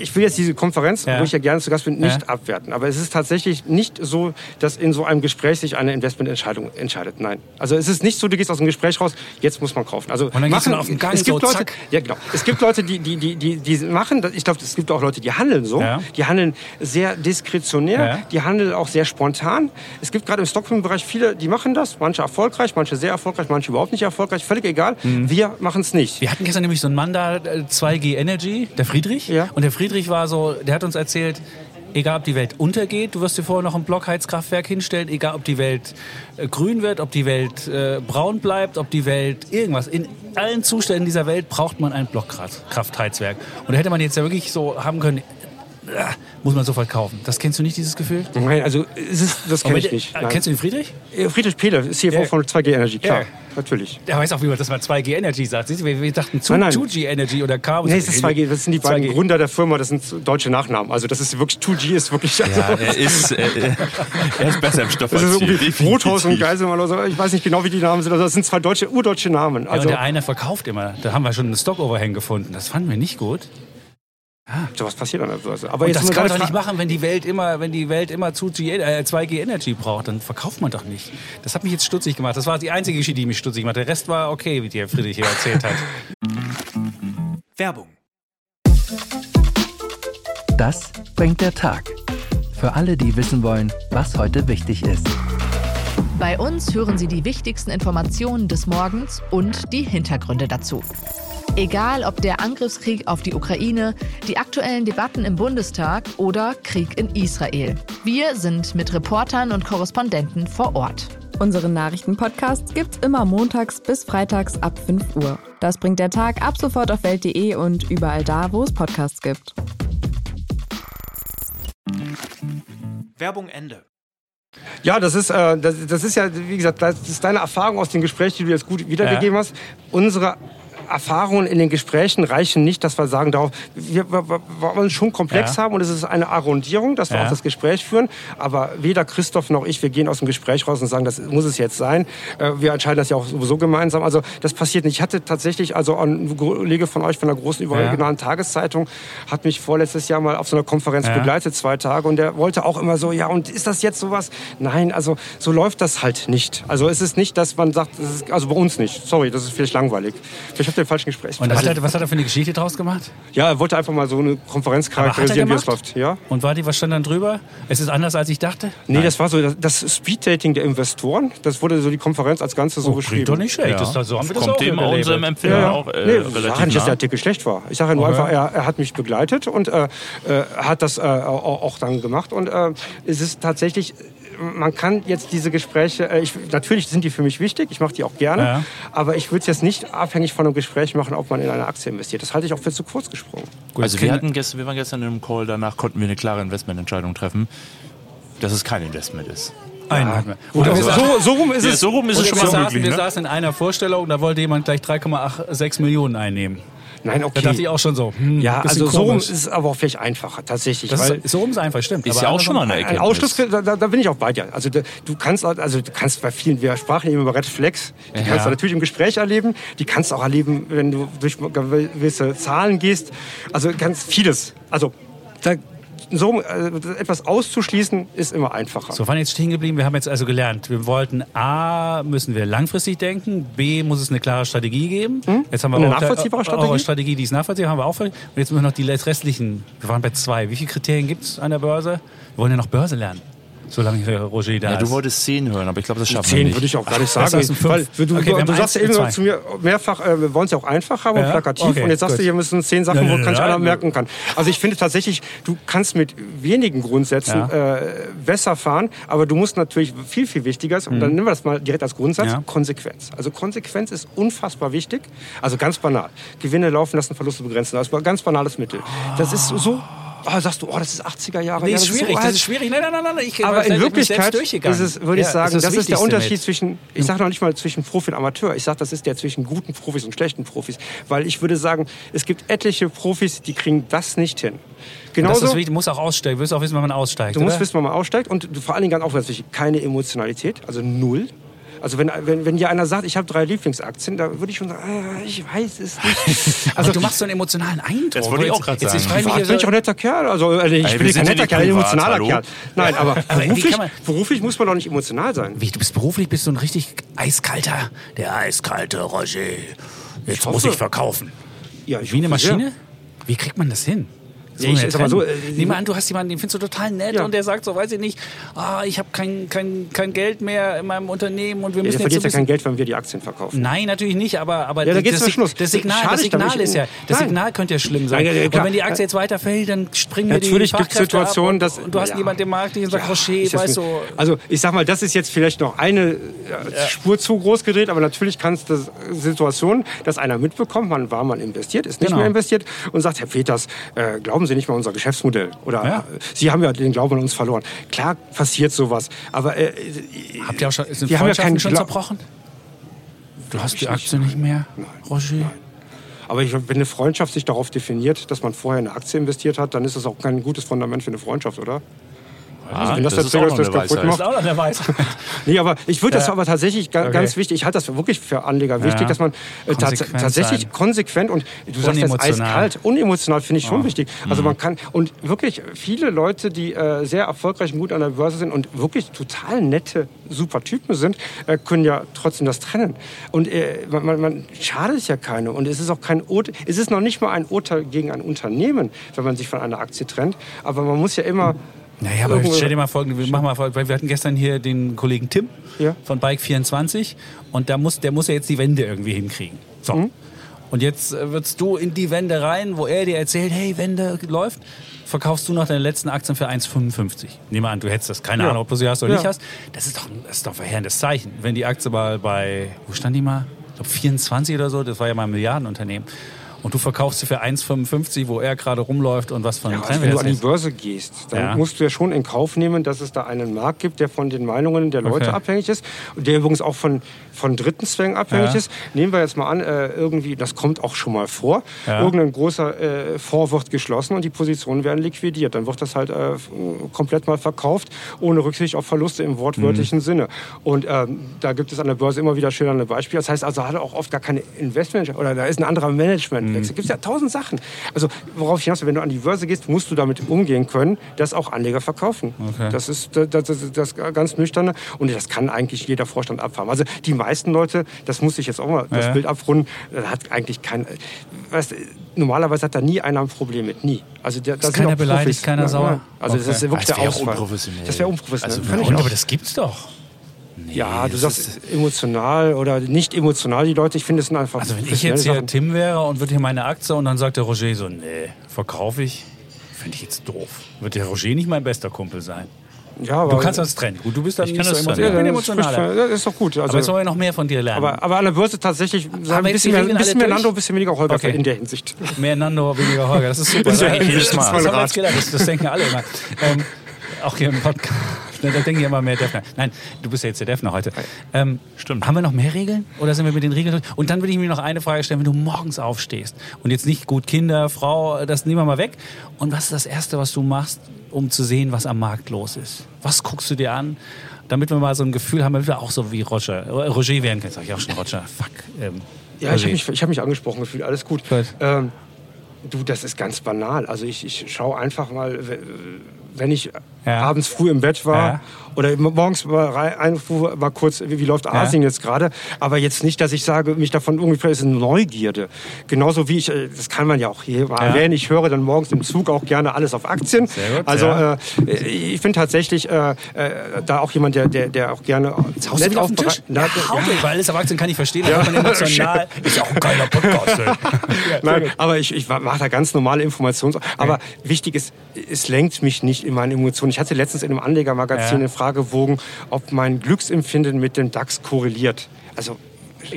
ich will jetzt diese Konferenz, Ja. wo ich ja gerne zu Gast bin, nicht Ja. abwerten. Aber es ist tatsächlich nicht so, dass in so einem Gespräch sich eine Investmententscheidung entscheidet. Nein. Also es ist nicht so, du gehst aus dem Gespräch raus, jetzt muss man kaufen. Also dann gehst du auf den Gang, es gibt so, Leute, zack. ja genau. Es gibt Leute, die, die, die, die, die machen, ich glaube, es gibt auch Leute, die handeln so. Ja. Die handeln sehr diskretionär, die handeln auch sehr spontan. Es gibt gerade im Stockholm-Bereich viele, die machen das. Manche erfolgreich, manche sehr erfolgreich, manche überhaupt nicht erfolgreich. Völlig egal. Mhm. Wir machen es nicht. Wir hatten gestern nämlich so einen Mann da, äh, 2G Energy, der Friedrich. Ja. Und der Friedrich war so, der hat uns erzählt, egal ob die Welt untergeht, du wirst dir vorher noch ein Blockheizkraftwerk hinstellen, egal ob die Welt äh, grün wird, ob die Welt äh, braun bleibt, ob die Welt irgendwas. In allen Zuständen dieser Welt braucht man ein Blockkraftheizwerk. Und da hätte man jetzt ja wirklich so haben können, äh, muss man sofort kaufen. Das kennst du nicht, dieses Gefühl? Nein, also es ist, das kenne ich nicht. äh, Nein. Kennst du den Friedrich? Äh, Friedrich Peter ist CFO Ja. von 2G Energy, klar. Ja. Natürlich. Der weiß auch, wie man das mal 2G Energy sagt. Siehst du, wir, wir dachten Nein, nein. 2G Energy oder K. Nee, es ist 2G, das sind die beiden 2G. Gründer der Firma, das sind deutsche Nachnamen. Also das ist wirklich, 2G ist wirklich, also, Ja, er ist, äh, er ist besser im Stoff das ist irgendwie Rothaus und. Geiselmann oder so. Ich weiß nicht genau, wie die Namen sind. Also das sind zwei deutsche, urdeutsche Namen. Ja, Also, und der eine verkauft immer. Da haben wir schon einen Stock-Overhang gefunden. Das fanden wir nicht gut. So was passiert an der Börse. Aber Und jetzt das kann man doch nicht machen, wenn die Welt immer, wenn die Welt immer 2G, äh, 2G Energy braucht. Dann verkauft man doch nicht. Das hat mich jetzt stutzig gemacht. Das war die einzige Geschichte, die mich stutzig gemacht hat. Der Rest war okay, wie der Friedrich hier erzählt hat. Werbung. Das bringt der Tag. Für alle, die wissen wollen, was heute wichtig ist. Bei uns hören Sie die wichtigsten Informationen des Morgens und die Hintergründe dazu. Egal ob der Angriffskrieg auf die Ukraine, die aktuellen Debatten im Bundestag oder Krieg in Israel. Wir sind mit Reportern und Korrespondenten vor Ort. Unseren Nachrichtenpodcast gibt's immer montags bis freitags ab 5 Uhr. Das bringt der Tag ab sofort auf Welt.de und überall da, wo es Podcasts gibt. Werbung Ende. Ja, das ist, äh, das, das ist ja, wie gesagt, das ist deine Erfahrung aus den Gesprächen, die du jetzt gut wiedergegeben hast. Unsere Erfahrungen in den Gesprächen reichen nicht, dass wir sagen, darauf, wir, wir, wollen schon komplex Ja. haben und es ist eine Arrondierung, dass wir Ja. auch das Gespräch führen. Aber weder Christoph noch ich, wir gehen aus dem Gespräch raus und sagen, das muss es jetzt sein. Äh, Wir entscheiden das ja auch sowieso gemeinsam. Also das passiert nicht. Ich hatte tatsächlich, also ein Kollege von euch von der großen überregionalen Tageszeitung hat mich vorletztes Jahr mal auf so einer Konferenz Ja. begleitet, zwei Tage. Und der wollte auch immer so, ja, und ist das jetzt sowas? Nein, also so läuft das halt nicht. Also es ist nicht, dass man sagt, ist, also bei uns nicht. Sorry, das ist vielleicht langweilig. Vielleicht habt den falschen Gespräch. Und was hat, er, was hat er für eine Geschichte draus gemacht? ja, er wollte einfach mal so eine Konferenz er charakterisieren, wie es läuft. Ja? Und war die, was stand dann drüber? Es ist anders, als ich dachte? Nee, das war so das, das Speeddating der Investoren. Das wurde so die Konferenz als Ganze so Oh, beschrieben. doch nicht schlecht. Ja. Das, so haben wir das Kommt auch dem erlebt. unserem Empfinden Ja, ja. auch äh, nee, relativ ich sage nicht, dass der. Artikel schlecht war. Ich sage ja nur Okay. einfach, er, er hat mich begleitet und äh, äh, hat das äh, auch, auch dann gemacht. Und äh, es ist tatsächlich, man kann jetzt diese Gespräche, äh, ich, natürlich sind die für mich wichtig, ich mache die auch gerne, Ja. aber ich würde es jetzt nicht abhängig von einem Gespräch machen, ob man in eine Aktie investiert. Das halte ich auch für zu kurz gesprungen. Gut, Also wir, hatten gestern, wir waren gestern in einem Call, danach konnten wir eine klare Investmententscheidung treffen, dass es kein Investment ist. Und wir aber saßen- so, so rum ist Ja, es. so rum ist und es schon mal saßen, möglich. wir Ne? saßen in einer Vorstellung, da wollte jemand gleich 3,86 Millionen einnehmen. Nein, Da okay. dachte ich auch schon so, hm, ja, also so rum ist es aber auch vielleicht einfacher, tatsächlich. Das weil ist, so rum ist einfach, stimmt. Ist Aber ja auch schon mal eine Ein Erkenntnis. Ausschluss, da, da da bin ich auch bei dir. Also da- du kannst, also du kannst bei vielen, wir sprachen eben über Red Flags, die Ja. kannst du natürlich im Gespräch erleben, die kannst du auch erleben, wenn du durch gewisse Zahlen gehst. Also ganz vieles. Also da, so äh, etwas auszuschließen ist immer einfacher. So, waren jetzt stehen geblieben. Wir haben jetzt also gelernt, wir wollten A, müssen wir langfristig denken, B, muss es eine klare Strategie geben. Jetzt haben wir Hm? Eine auch nachvollziehbare Strategie? Strategie, die ist nachvollziehbar, haben wir auch. Und jetzt müssen wir noch die restlichen, wir waren bei zwei. Wie viele Kriterien gibt es an der Börse? Wir wollen ja noch Börse lernen, solange hier Roger da Ja, du ist. wolltest 10 hören, aber ich glaube, das schaffen wir Zehn nicht. würde ich auch gar nicht Das sagen. heißt, ein Fünf. Weil du, Okay, wir du, du sagst ja eben zu mir mehrfach, äh, wir wollen es ja auch einfach haben und Ja, plakativ. okay, und jetzt sagst gut. du, hier müssen zehn Sachen, wo nein, einer merken kann. Also ich finde tatsächlich, du kannst mit wenigen Grundsätzen Ja. äh, besser fahren, aber du musst natürlich viel, viel wichtiger ist, und dann nehmen wir das mal direkt als Grundsatz, Mhm. Ja. Konsequenz. Also Konsequenz ist unfassbar wichtig. Also ganz banal. Gewinne laufen lassen, Verluste begrenzen. Das ist ein ganz banales Mittel. Das ist so... Oh, sagst du, oh, das ist 80er Jahre. Nee, ja, ist das schwierig, so das ist schwierig. Nein, nein, nein, nein. Ich, Aber in Wirklichkeit ist es, würde ich Ja, sagen, das, ist der Unterschied mit. zwischen, ich sage noch nicht mal zwischen Profi und Amateur, ich sage, das ist der zwischen guten Profis und schlechten Profis. Weil ich würde sagen, es gibt etliche Profis, die kriegen das nicht hin. Und das Genauso, ist wichtig, du musst auch aussteigen. Du wirst auch wissen, wann man aussteigt. du musst oder? wissen, wann man aussteigt und vor allen Dingen ganz auch keine Emotionalität, also null. Also wenn, wenn, wenn dir einer sagt, ich habe drei Lieblingsaktien, da würde ich schon sagen, ah, ich weiß es nicht. Also du machst so einen emotionalen Eindruck. Das wollte ich auch Jetzt- gerade jetzt- ich sagen. frage mich, Privat bin ich auch ein netter Kerl. Also äh, ich Ey, bin kein netter Kerl, ein emotionaler hallo? Kerl. Nein, aber Aber beruflich, man- beruflich muss man doch nicht emotional sein. Wie, du bist beruflich, bist du ein richtig eiskalter, der eiskalte Roger. Jetzt muss hoffe. ich verkaufen. Ja, ich Wie eine hoffe sehr. Maschine? Wie kriegt man das hin? Das Ja, ich ja sag mal so, äh, Nehmen wir an, du hast jemanden, den findest du total nett Ja. und der sagt so, weiß ich nicht, ah, ich habe kein, kein, kein Geld mehr in meinem Unternehmen und wir Ja, der müssen verdient jetzt so ja ein kein. Geld, wenn wir die Aktien verkaufen. Nein, natürlich nicht, aber, aber Ja, da geht's das, zum Schluss. das Signal, Schade das Signal ist ja, das Nein. Signal könnte ja schlimm sein. Ja, ja, und wenn die Aktie jetzt weiterfällt, dann springen Natürlich die gibt's Fachkräfte Situationen, dass- und, du hast ja. jemanden, der mag dich und sagt, Rocher, jetzt weißt du... Also ich sag mal, das ist jetzt vielleicht noch eine äh, Spur zu groß gedreht, aber natürlich kann es das Situation, dass einer mitbekommt, man war man investiert, ist nicht Genau. mehr investiert und sagt, Herr Peters, äh, glauben Sie nicht mal unser Geschäftsmodell oder Ja. äh, Sie haben ja den Glauben an uns verloren. Klar passiert sowas, aber äh, Habt ihr auch schon, sind Wir haben ja keinen schon Gla- zerbrochen? Du hast die Aktie nicht mehr, Roger? aber ich, wenn eine Freundschaft sich darauf definiert, dass man vorher in eine Aktie investiert hat, dann ist das auch kein gutes Fundament für eine Freundschaft, oder? Ah, wenn das das der ist auch Trigger noch eine das kaputt Weisheit. macht. Das ist auch noch der Weisheit. Nee, aber ich würde das Ja. aber tatsächlich ga, Okay. ganz wichtig, ich halte das für wirklich für Anleger wichtig, Ja. dass man äh, tats Konsequent tatsächlich sein. konsequent und du sagst jetzt eiskalt, unemotional finde ich schon Ja. wichtig. Also man kann und wirklich viele Leute, die äh, sehr erfolgreich und gut an der Börse sind und wirklich total nette, super Typen sind, äh, können ja trotzdem das trennen. Und äh, man, man, man schadet ja keine und es ist auch kein Urteil, es ist noch nicht mal ein Urteil gegen ein Unternehmen, wenn man sich von einer Aktie trennt, aber man muss ja immer Naja, aber Irgendwo- stell dir mal folgendes, wir machen mal folgendes, weil wir hatten gestern hier den Kollegen Tim Ja. von Bike24 und da muss, der muss ja jetzt die Wende irgendwie hinkriegen. So. Mhm. Und jetzt äh, würdest du in die Wende rein, wo er dir erzählt, hey, Wende läuft, verkaufst du noch deine letzten Aktien für 1,55. Nehmen wir an, du hättest das. Keine Ja. Ahnung, ob du sie hast oder Ja. nicht hast. Das ist doch, ein- das ist doch ein verheerendes Zeichen. Wenn die Aktie mal bei, wo stand die mal? Ich glaube 24 oder so, das war ja mal ein Milliardenunternehmen. Und du verkaufst sie für 1,55, wo er gerade rumläuft und was von Ja, also wenn du an die. Börse gehst, dann Ja. musst du ja schon in Kauf nehmen, dass es da einen Markt gibt, der von den Meinungen der Leute Okay. abhängig ist und der übrigens auch von, von dritten Zwängen abhängig Ja. ist. Nehmen wir jetzt mal an, äh, irgendwie, das kommt auch schon mal vor, Ja. irgendein großer äh, Fonds wird geschlossen und die Positionen werden liquidiert. Dann wird das halt äh, komplett mal verkauft, ohne Rücksicht auf Verluste im wortwörtlichen Mhm. Sinne. Und ähm, da gibt es an der Börse immer wieder schildernde Beispiele. Das heißt also, hat er auch oft gar keine Investment oder da ist ein anderer Management. Es gibt ja tausend Sachen. Also worauf ich hinaus will, wenn du an die Börse gehst, musst du damit umgehen können, dass auch Anleger verkaufen. Okay. Das ist das, das, das, das ganz nüchterne und das kann eigentlich jeder Vorstand abfahren. Also die meisten Leute, das muss ich jetzt auch mal das Ja. Bild abrunden, da hat eigentlich kein, weißt, normalerweise hat da nie einer ein Problem mit, nie. Also der, da Ist keiner beleidigt, Profis. keiner sauer? ja. Also das Okay. ist wirklich Das der wäre Ausfall. unprofessionell. Das wäre unprofessionell. Also, Kann ich Und, aber das gibt's doch. Ja, du sagst ist- emotional oder nicht emotional, die Leute, ich finde, es sind einfach Also wenn ich jetzt hier Sachen. Tim wäre und würde hier meine Aktie und dann sagt der Roger so, nee, verkaufe ich, finde ich jetzt doof. Wird der Roger nicht mein bester Kumpel sein? ja, aber, Du kannst das trennen. Gut, du bist dann Ich nicht kann so das emotional. trennen. Ich bin emotionaler. das ist doch gut. Also, Aber jetzt wollen wir noch mehr von dir lernen. Aber, aber an der Börse tatsächlich ein bisschen, mehr, bisschen mehr? Nando, ein bisschen weniger Holger Okay. in der Hinsicht. Mehr Nando, weniger Holger. Das ist super. Das ist Das, ja das. Das, das denken alle immer. Ähm, auch hier im Podcast. Ne, Da denken ja immer mehr Defner. Nein, du bist ja jetzt der Defner heute. Ähm, Stimmt. Haben wir noch mehr Regeln? Oder sind wir mit den Regeln durch? Und dann würde ich mir noch eine Frage stellen, wenn du morgens aufstehst und jetzt nicht gut Kinder, Frau, das nehmen wir mal weg. Und was ist das Erste, was du machst, um zu sehen, was am Markt los ist? Was guckst du dir an? Damit wir mal so ein Gefühl haben, damit wir auch so wie Roger, Roger werden können. Sag ich auch schon Roger. Fuck. Ähm, Ja, ich Roger. habe mich, ich hab mich angesprochen gefühlt, alles gut. Gut. Ähm, du, das ist ganz banal. Also ich, ich schaue einfach mal, wenn ich Ja. abends früh im Bett war Ja. oder morgens rein, einfach mal kurz, wie, wie läuft Asien jetzt gerade, aber jetzt nicht, dass ich sage, mich davon irgendwie, ist eine Neugierde. Genauso wie ich, äh, das kann man ja auch hier mal Ja. erwähnen, ich höre dann morgens im Zug auch gerne alles auf Aktien. Gut, also ja. äh, ich bin tatsächlich äh, äh, da auch jemand, der, der, der auch gerne Jetzt haust du wieder auf den Tisch? Na, Ja, weil alles auf Aktien kann ich verstehen. Wird man emotional. Ist ja auch ein geiler Podcast. Nein, aber ich, ich mache da ganz normale Informations... Aber wichtig ist, es lenkt mich nicht in meine Emotionen. Ich hatte letztens in einem Anlegermagazin Ja. eine Frage gewogen, ob mein Glücksempfinden mit dem DAX korreliert. Also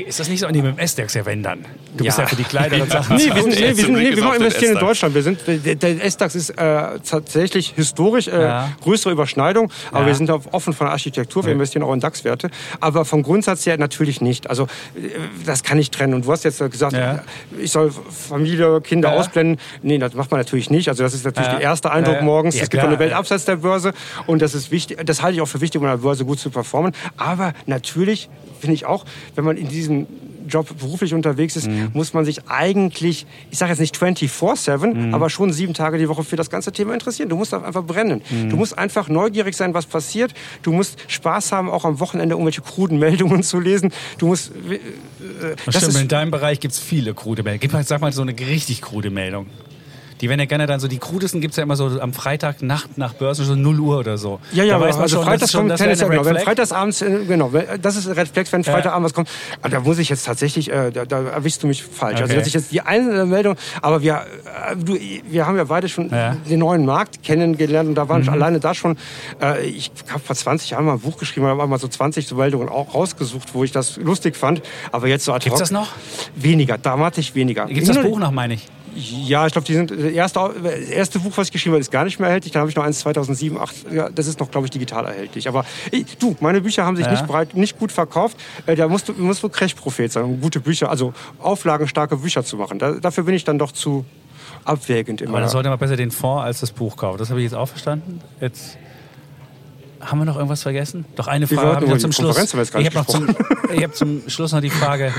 Ist das nicht so? Nee, mit dem S-Dex ja, wenn dann. Du bist Ja. ja für die Kleider und Sachen. Nee, wir, sind, nee, wir, sind, nee, wir investieren in S-DAX. Deutschland. Wir sind, der, der S-DAX ist äh, tatsächlich historisch äh, Ja. größere Überschneidung, aber Ja. wir sind auch offen von der Architektur, wir investieren auch in DAX-Werte. Aber vom Grundsatz her natürlich nicht. Also äh, das kann ich trennen. Und du hast jetzt gesagt, Ja. ich soll Familie, Kinder Ja. ausblenden. Nee, das macht man natürlich nicht. Also das ist natürlich Ja. der erste Eindruck Ja, ja. morgens. Ja, es gibt klar, eine Welt ja. abseits der Börse und das ist wichtig. Das halte ich auch für wichtig, um an der Börse gut zu performen. Aber natürlich finde ich auch, wenn man in diesem Job beruflich unterwegs ist, Mhm. muss man sich eigentlich, ich sage jetzt nicht 24-7, Mhm. aber schon sieben Tage die Woche für das ganze Thema interessieren. Du musst einfach brennen. Mhm. Du musst einfach neugierig sein, was passiert. Du musst Spaß haben, auch am Wochenende irgendwelche kruden Meldungen zu lesen. Du musst... Äh, Das stimmt, in deinem Bereich gibt es viele krude Meldungen. Sag mal so eine richtig krude Meldung. Die werden ja gerne dann so, die krudesten gibt es ja immer so am Freitag Nacht nach Börse, so 0 Uhr oder so. Ja, ja, weiß man also schon, freitags schon- kommt tendenziell, eine genau, wenn freitagsabends, äh, genau, wenn- das ist Red Flags, wenn Freitagabend was kommt. Aber da muss ich jetzt tatsächlich, äh, da, da erwischst du mich falsch. Also Okay. dass ich jetzt die einzelne Meldung, aber wir, äh, du, wir haben ja beide schon Ja. den neuen Markt kennengelernt und da waren Mhm. alleine da schon, äh, ich habe vor 20 Jahren mal ein Buch geschrieben, da haben mal so 20 so Meldungen auch rausgesucht, wo ich das lustig fand. Aber jetzt so ad Gibt's hoc- das noch? Weniger, dramatisch weniger. Gibt es das Buch noch, meine ich? Ja, ich glaube, die sind das erste, das erste Buch, was ich geschrieben habe, ist gar nicht mehr erhältlich. Dann habe ich noch eins 2007, 8, ja, das ist noch, glaube ich, digital erhältlich. Aber ey, du, meine Bücher haben sich Ja. nicht breit, nicht gut verkauft. Äh, da musst du, musst du Crash-Prophet sein, um gute Bücher, also auflagenstarke Bücher zu machen. Da, dafür bin ich dann doch zu abwägend immer. Aber dann sollte man besser den Fonds als das Buch kaufen. Das habe ich jetzt auch verstanden. Jetzt haben wir noch irgendwas vergessen? Doch eine Frage habe ich noch zum Schluss. Haben wir jetzt gar Ich habe noch, zum- ich hab zum Schluss noch die Frage,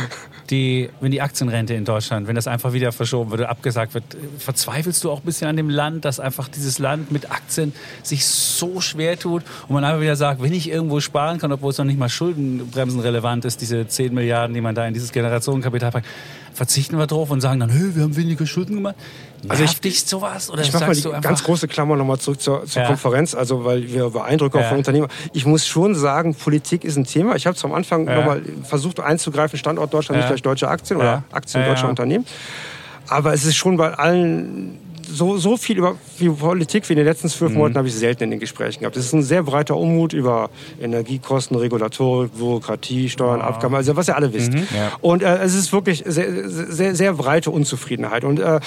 die, wenn die Aktienrente in Deutschland, wenn das einfach wieder verschoben wird, abgesagt wird, verzweifelst du auch ein bisschen an dem Land, dass einfach dieses Land mit Aktien sich so schwer tut und man einfach wieder sagt, wenn ich irgendwo sparen kann, obwohl es noch nicht mal schuldenbremsen relevant ist, diese 10 Milliarden, die man da in dieses Generationenkapital packt, verzichten wir drauf und sagen dann, hey, wir haben weniger Schulden gemacht. Also Nervt ich- dich sowas? Oder Ich mache mal die ganz große Klammer nochmal zurück zur, zur Ja. Konferenz, also weil wir über Eindrücke auch Ja. von Unternehmen. Ich muss schon sagen, Politik ist ein Thema. Ich habe es am Anfang Ja. nochmal versucht einzugreifen, Standort Deutschland, Ja. nicht gleich deutsche Aktien Ja. oder Aktien Ja, deutscher ja. Unternehmen. Aber es ist schon bei allen so, so viel über Politik wie in den letzten zwölf Mhm. Monaten habe ich selten in den Gesprächen gehabt. Es ist ein sehr breiter Unmut über Energiekosten, Regulatorik, Bürokratie, Steuern, Abgaben, also was ihr alle wisst. Mhm. Ja. Und äh, es ist wirklich sehr, sehr, sehr breite Unzufriedenheit. Und äh,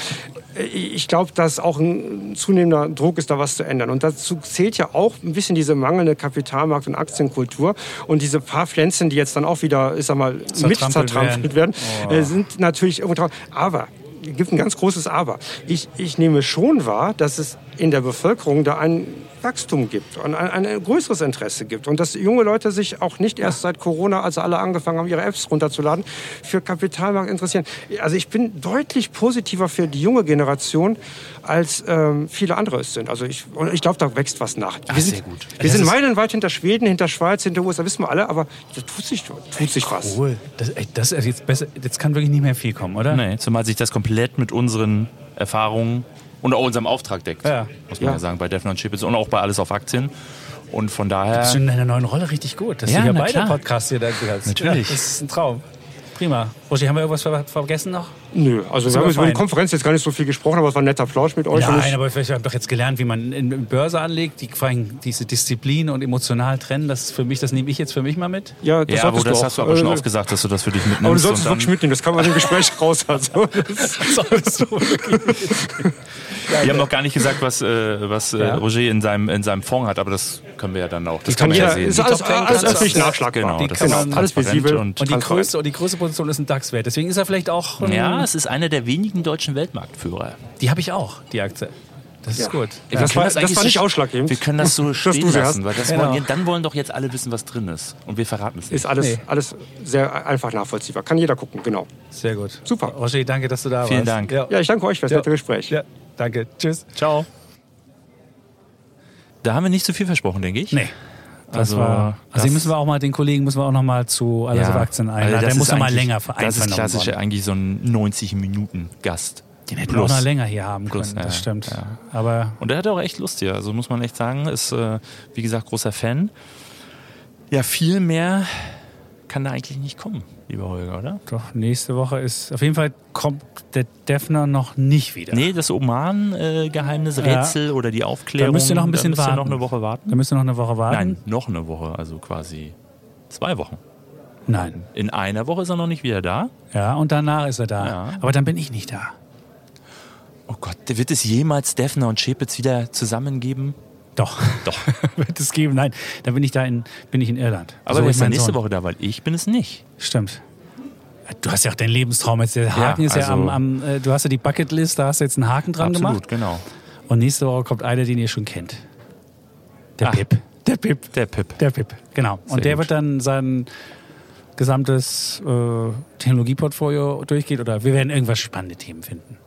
ich glaube, dass auch ein zunehmender Druck ist, da was zu ändern. Und dazu zählt ja auch ein bisschen diese mangelnde Kapitalmarkt- und Aktienkultur. Und diese paar Pflänzchen, die jetzt dann auch wieder, ich sag mal, mit Zertrampelt zertrampelt werden, äh, sind natürlich irgendwo drauf. Aber gibt ein ganz großes Aber. Ich, ich nehme schon wahr, dass es in der Bevölkerung da ein Wachstum gibt und ein, ein größeres Interesse gibt. Und dass junge Leute sich auch nicht erst seit Corona, als alle angefangen haben, ihre Apps runterzuladen, für Kapitalmarkt interessieren. Also ich bin deutlich positiver für die junge Generation, als ähm, viele andere es sind. Also ich, und ich glaube, da wächst was nach. Wir sind, sehr gut. Wir Das sind meilenweit hinter Schweden, hinter Schweiz, hinter USA, wissen wir alle, aber da tut sich, tut sich was. Cool. Das, ey, das ist jetzt besser. Jetzt kann wirklich nicht mehr viel kommen, oder? Nee, zumal sich das komplett mit unseren Erfahrungen und auch unserem Auftrag deckt. Ja. Muss man ja, Ja. sagen, bei Defner und Chipits und auch bei Alles auf Aktien. Und von daher. Das ist schon in deiner neuen Rolle richtig gut, dass Ja, du hier beide klar. Podcasts hier da hast. Natürlich. Das ist ein Traum. Prima. Roger, haben wir irgendwas ver vergessen noch? Nö, also wir haben jetzt über die. Konferenz jetzt gar nicht so viel gesprochen, aber es war ein netter Plausch mit euch. Nein, ich, aber vielleicht haben wir doch jetzt gelernt, wie man in, Börse anlegt. Die, vor allem diese Disziplin und emotional trennen, das für mich, das nehme ich jetzt für mich mal mit. ja, das ja, aber das auch. hast du aber schon Äh, oft gesagt, dass du das für dich mitnimmst. Aber du solltest es wirklich mitnehmen, das kann man im Gespräch raus. Also, das, Solltest du wirklich. Wir haben noch gar nicht gesagt, was, äh, was äh, Ja. Roger in seinem, in seinem Fonds hat, aber das können wir ja dann auch. Das, kann man ja jeder, sehen. ist alles, alles öffentlich nachschlagbar. Genau, Die das kann ist alles visibel. Und, Und die größte, und die größte Position ist ein DAX-Wert. Deswegen ist er vielleicht auch. ähm, ja, es ist einer der wenigen deutschen Weltmarktführer. Die habe ich auch, die Aktie. Das ist Ja. gut. Wir Das können war- das eigentlich war so- nicht ausschlaggebend. Wir können das so stehen lassen, weil das Genau. wollen, dann wollen doch jetzt alle wissen, was drin ist. Und wir verraten es nicht. ist alles, Nee. alles sehr einfach nachvollziehbar. Kann jeder gucken, genau. Sehr gut. Super. Roger, danke, dass du da Vielen warst. Dank. Ja. Ja, ich danke euch für das Ja. nette Gespräch. Ja, danke. Tschüss. Ciao. Da haben wir nicht zu viel versprochen, denke ich. Nee. Das Also, war, also müssen wir auch mal, den Kollegen müssen wir auch noch mal zu Alles auf Aktien einladen. also Der muss noch mal länger Das ist klassisch eigentlich so ein 90-Minuten-Gast. Den hätten wir auch noch länger hier haben Plus, können, ja, das stimmt. ja. Aber Und der hat auch echt Lust hier, also muss man echt sagen, ist, äh, wie gesagt, großer Fan. Ja, viel mehr kann da eigentlich nicht kommen, lieber Holger, oder? doch, nächste Woche ist, auf jeden Fall kommt der Defner noch nicht wieder. Nee, das Oman-Geheimnis, Rätsel oder die Aufklärung. Da müsst ihr noch ein bisschen da müsst ihr noch warten. eine Woche warten. Da müssen wir noch eine Woche warten. Nein, noch eine Woche, also quasi zwei Wochen. Nein. In einer Woche ist er noch nicht wieder da. Ja, und danach ist er da. Ja. Aber dann bin ich nicht da. Oh Gott, wird es jemals Defner und Schepitz wieder zusammengeben? Doch. Doch. Wird es geben? Nein, dann bin ich da in, bin ich in Irland. Aber So wer ist ist dann mein nächste Sohn. Woche da? Weil ich bin es nicht. Stimmt. Du hast ja auch deinen Lebenstraum jetzt. Der Haken ist ja also- am, am äh, du hast ja die Bucketlist, da hast du jetzt einen Haken dran Absolut, gemacht. genau. Und nächste Woche kommt einer, den ihr schon kennt. Der Ah. Pip. Der Pip. Der Pip. Der Pip, genau. Sehr Und der gut. wird dann sein gesamtes äh, Technologieportfolio durchgehen oder wir werden irgendwas spannende Themen finden.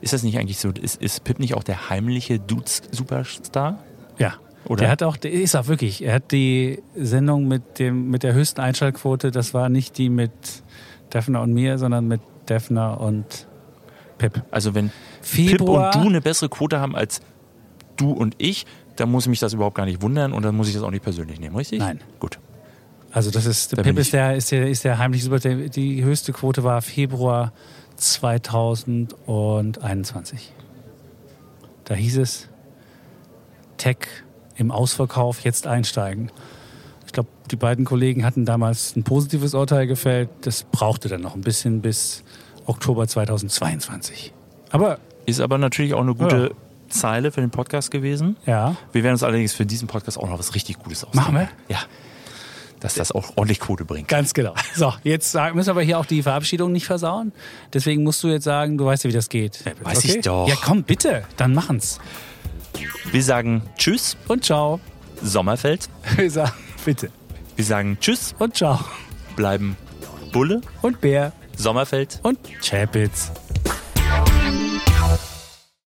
Ist das nicht eigentlich so? Ist, ist Pip nicht auch der heimliche Dudes-Superstar? Ja. Oder? Der hat auch, ist auch wirklich, er hat die Sendung mit dem mit der höchsten Einschaltquote, das war nicht die mit Defner und mir, sondern mit Defner und Pip. Also wenn Februar- Pip und du eine bessere Quote haben als du und ich, dann muss mich das überhaupt gar nicht wundern und dann muss ich das auch nicht persönlich nehmen, richtig? Nein. Gut. Also das ist, Da Pip ist ich- der, ist der, ist der heimliche Super, der, die höchste Quote war Februar 2021. Da hieß es, Tech im Ausverkauf jetzt einsteigen. Ich glaube, die beiden Kollegen hatten damals ein positives Urteil gefällt. Das brauchte dann noch ein bisschen bis Oktober 2022. Aber Ist aber natürlich auch eine gute Ja. Zeile für den Podcast gewesen. ja, Wir werden uns allerdings für diesen Podcast auch noch was richtig Gutes ausdenken. Machen Ja. Dass das auch ordentlich Quote bringt. ganz genau. So, jetzt müssen wir aber hier auch die Verabschiedung nicht versauen. Deswegen musst du jetzt sagen, du weißt ja, wie das geht. weiß ich doch. Ja, komm, bitte, dann machen's. Wir sagen Tschüss, Und ciao. Sommerfeld. Wir sagen bitte. Wir sagen Tschüss, Und ciao. bleiben Bulle, Und Bär. Sommerfeld. Und Chapitz.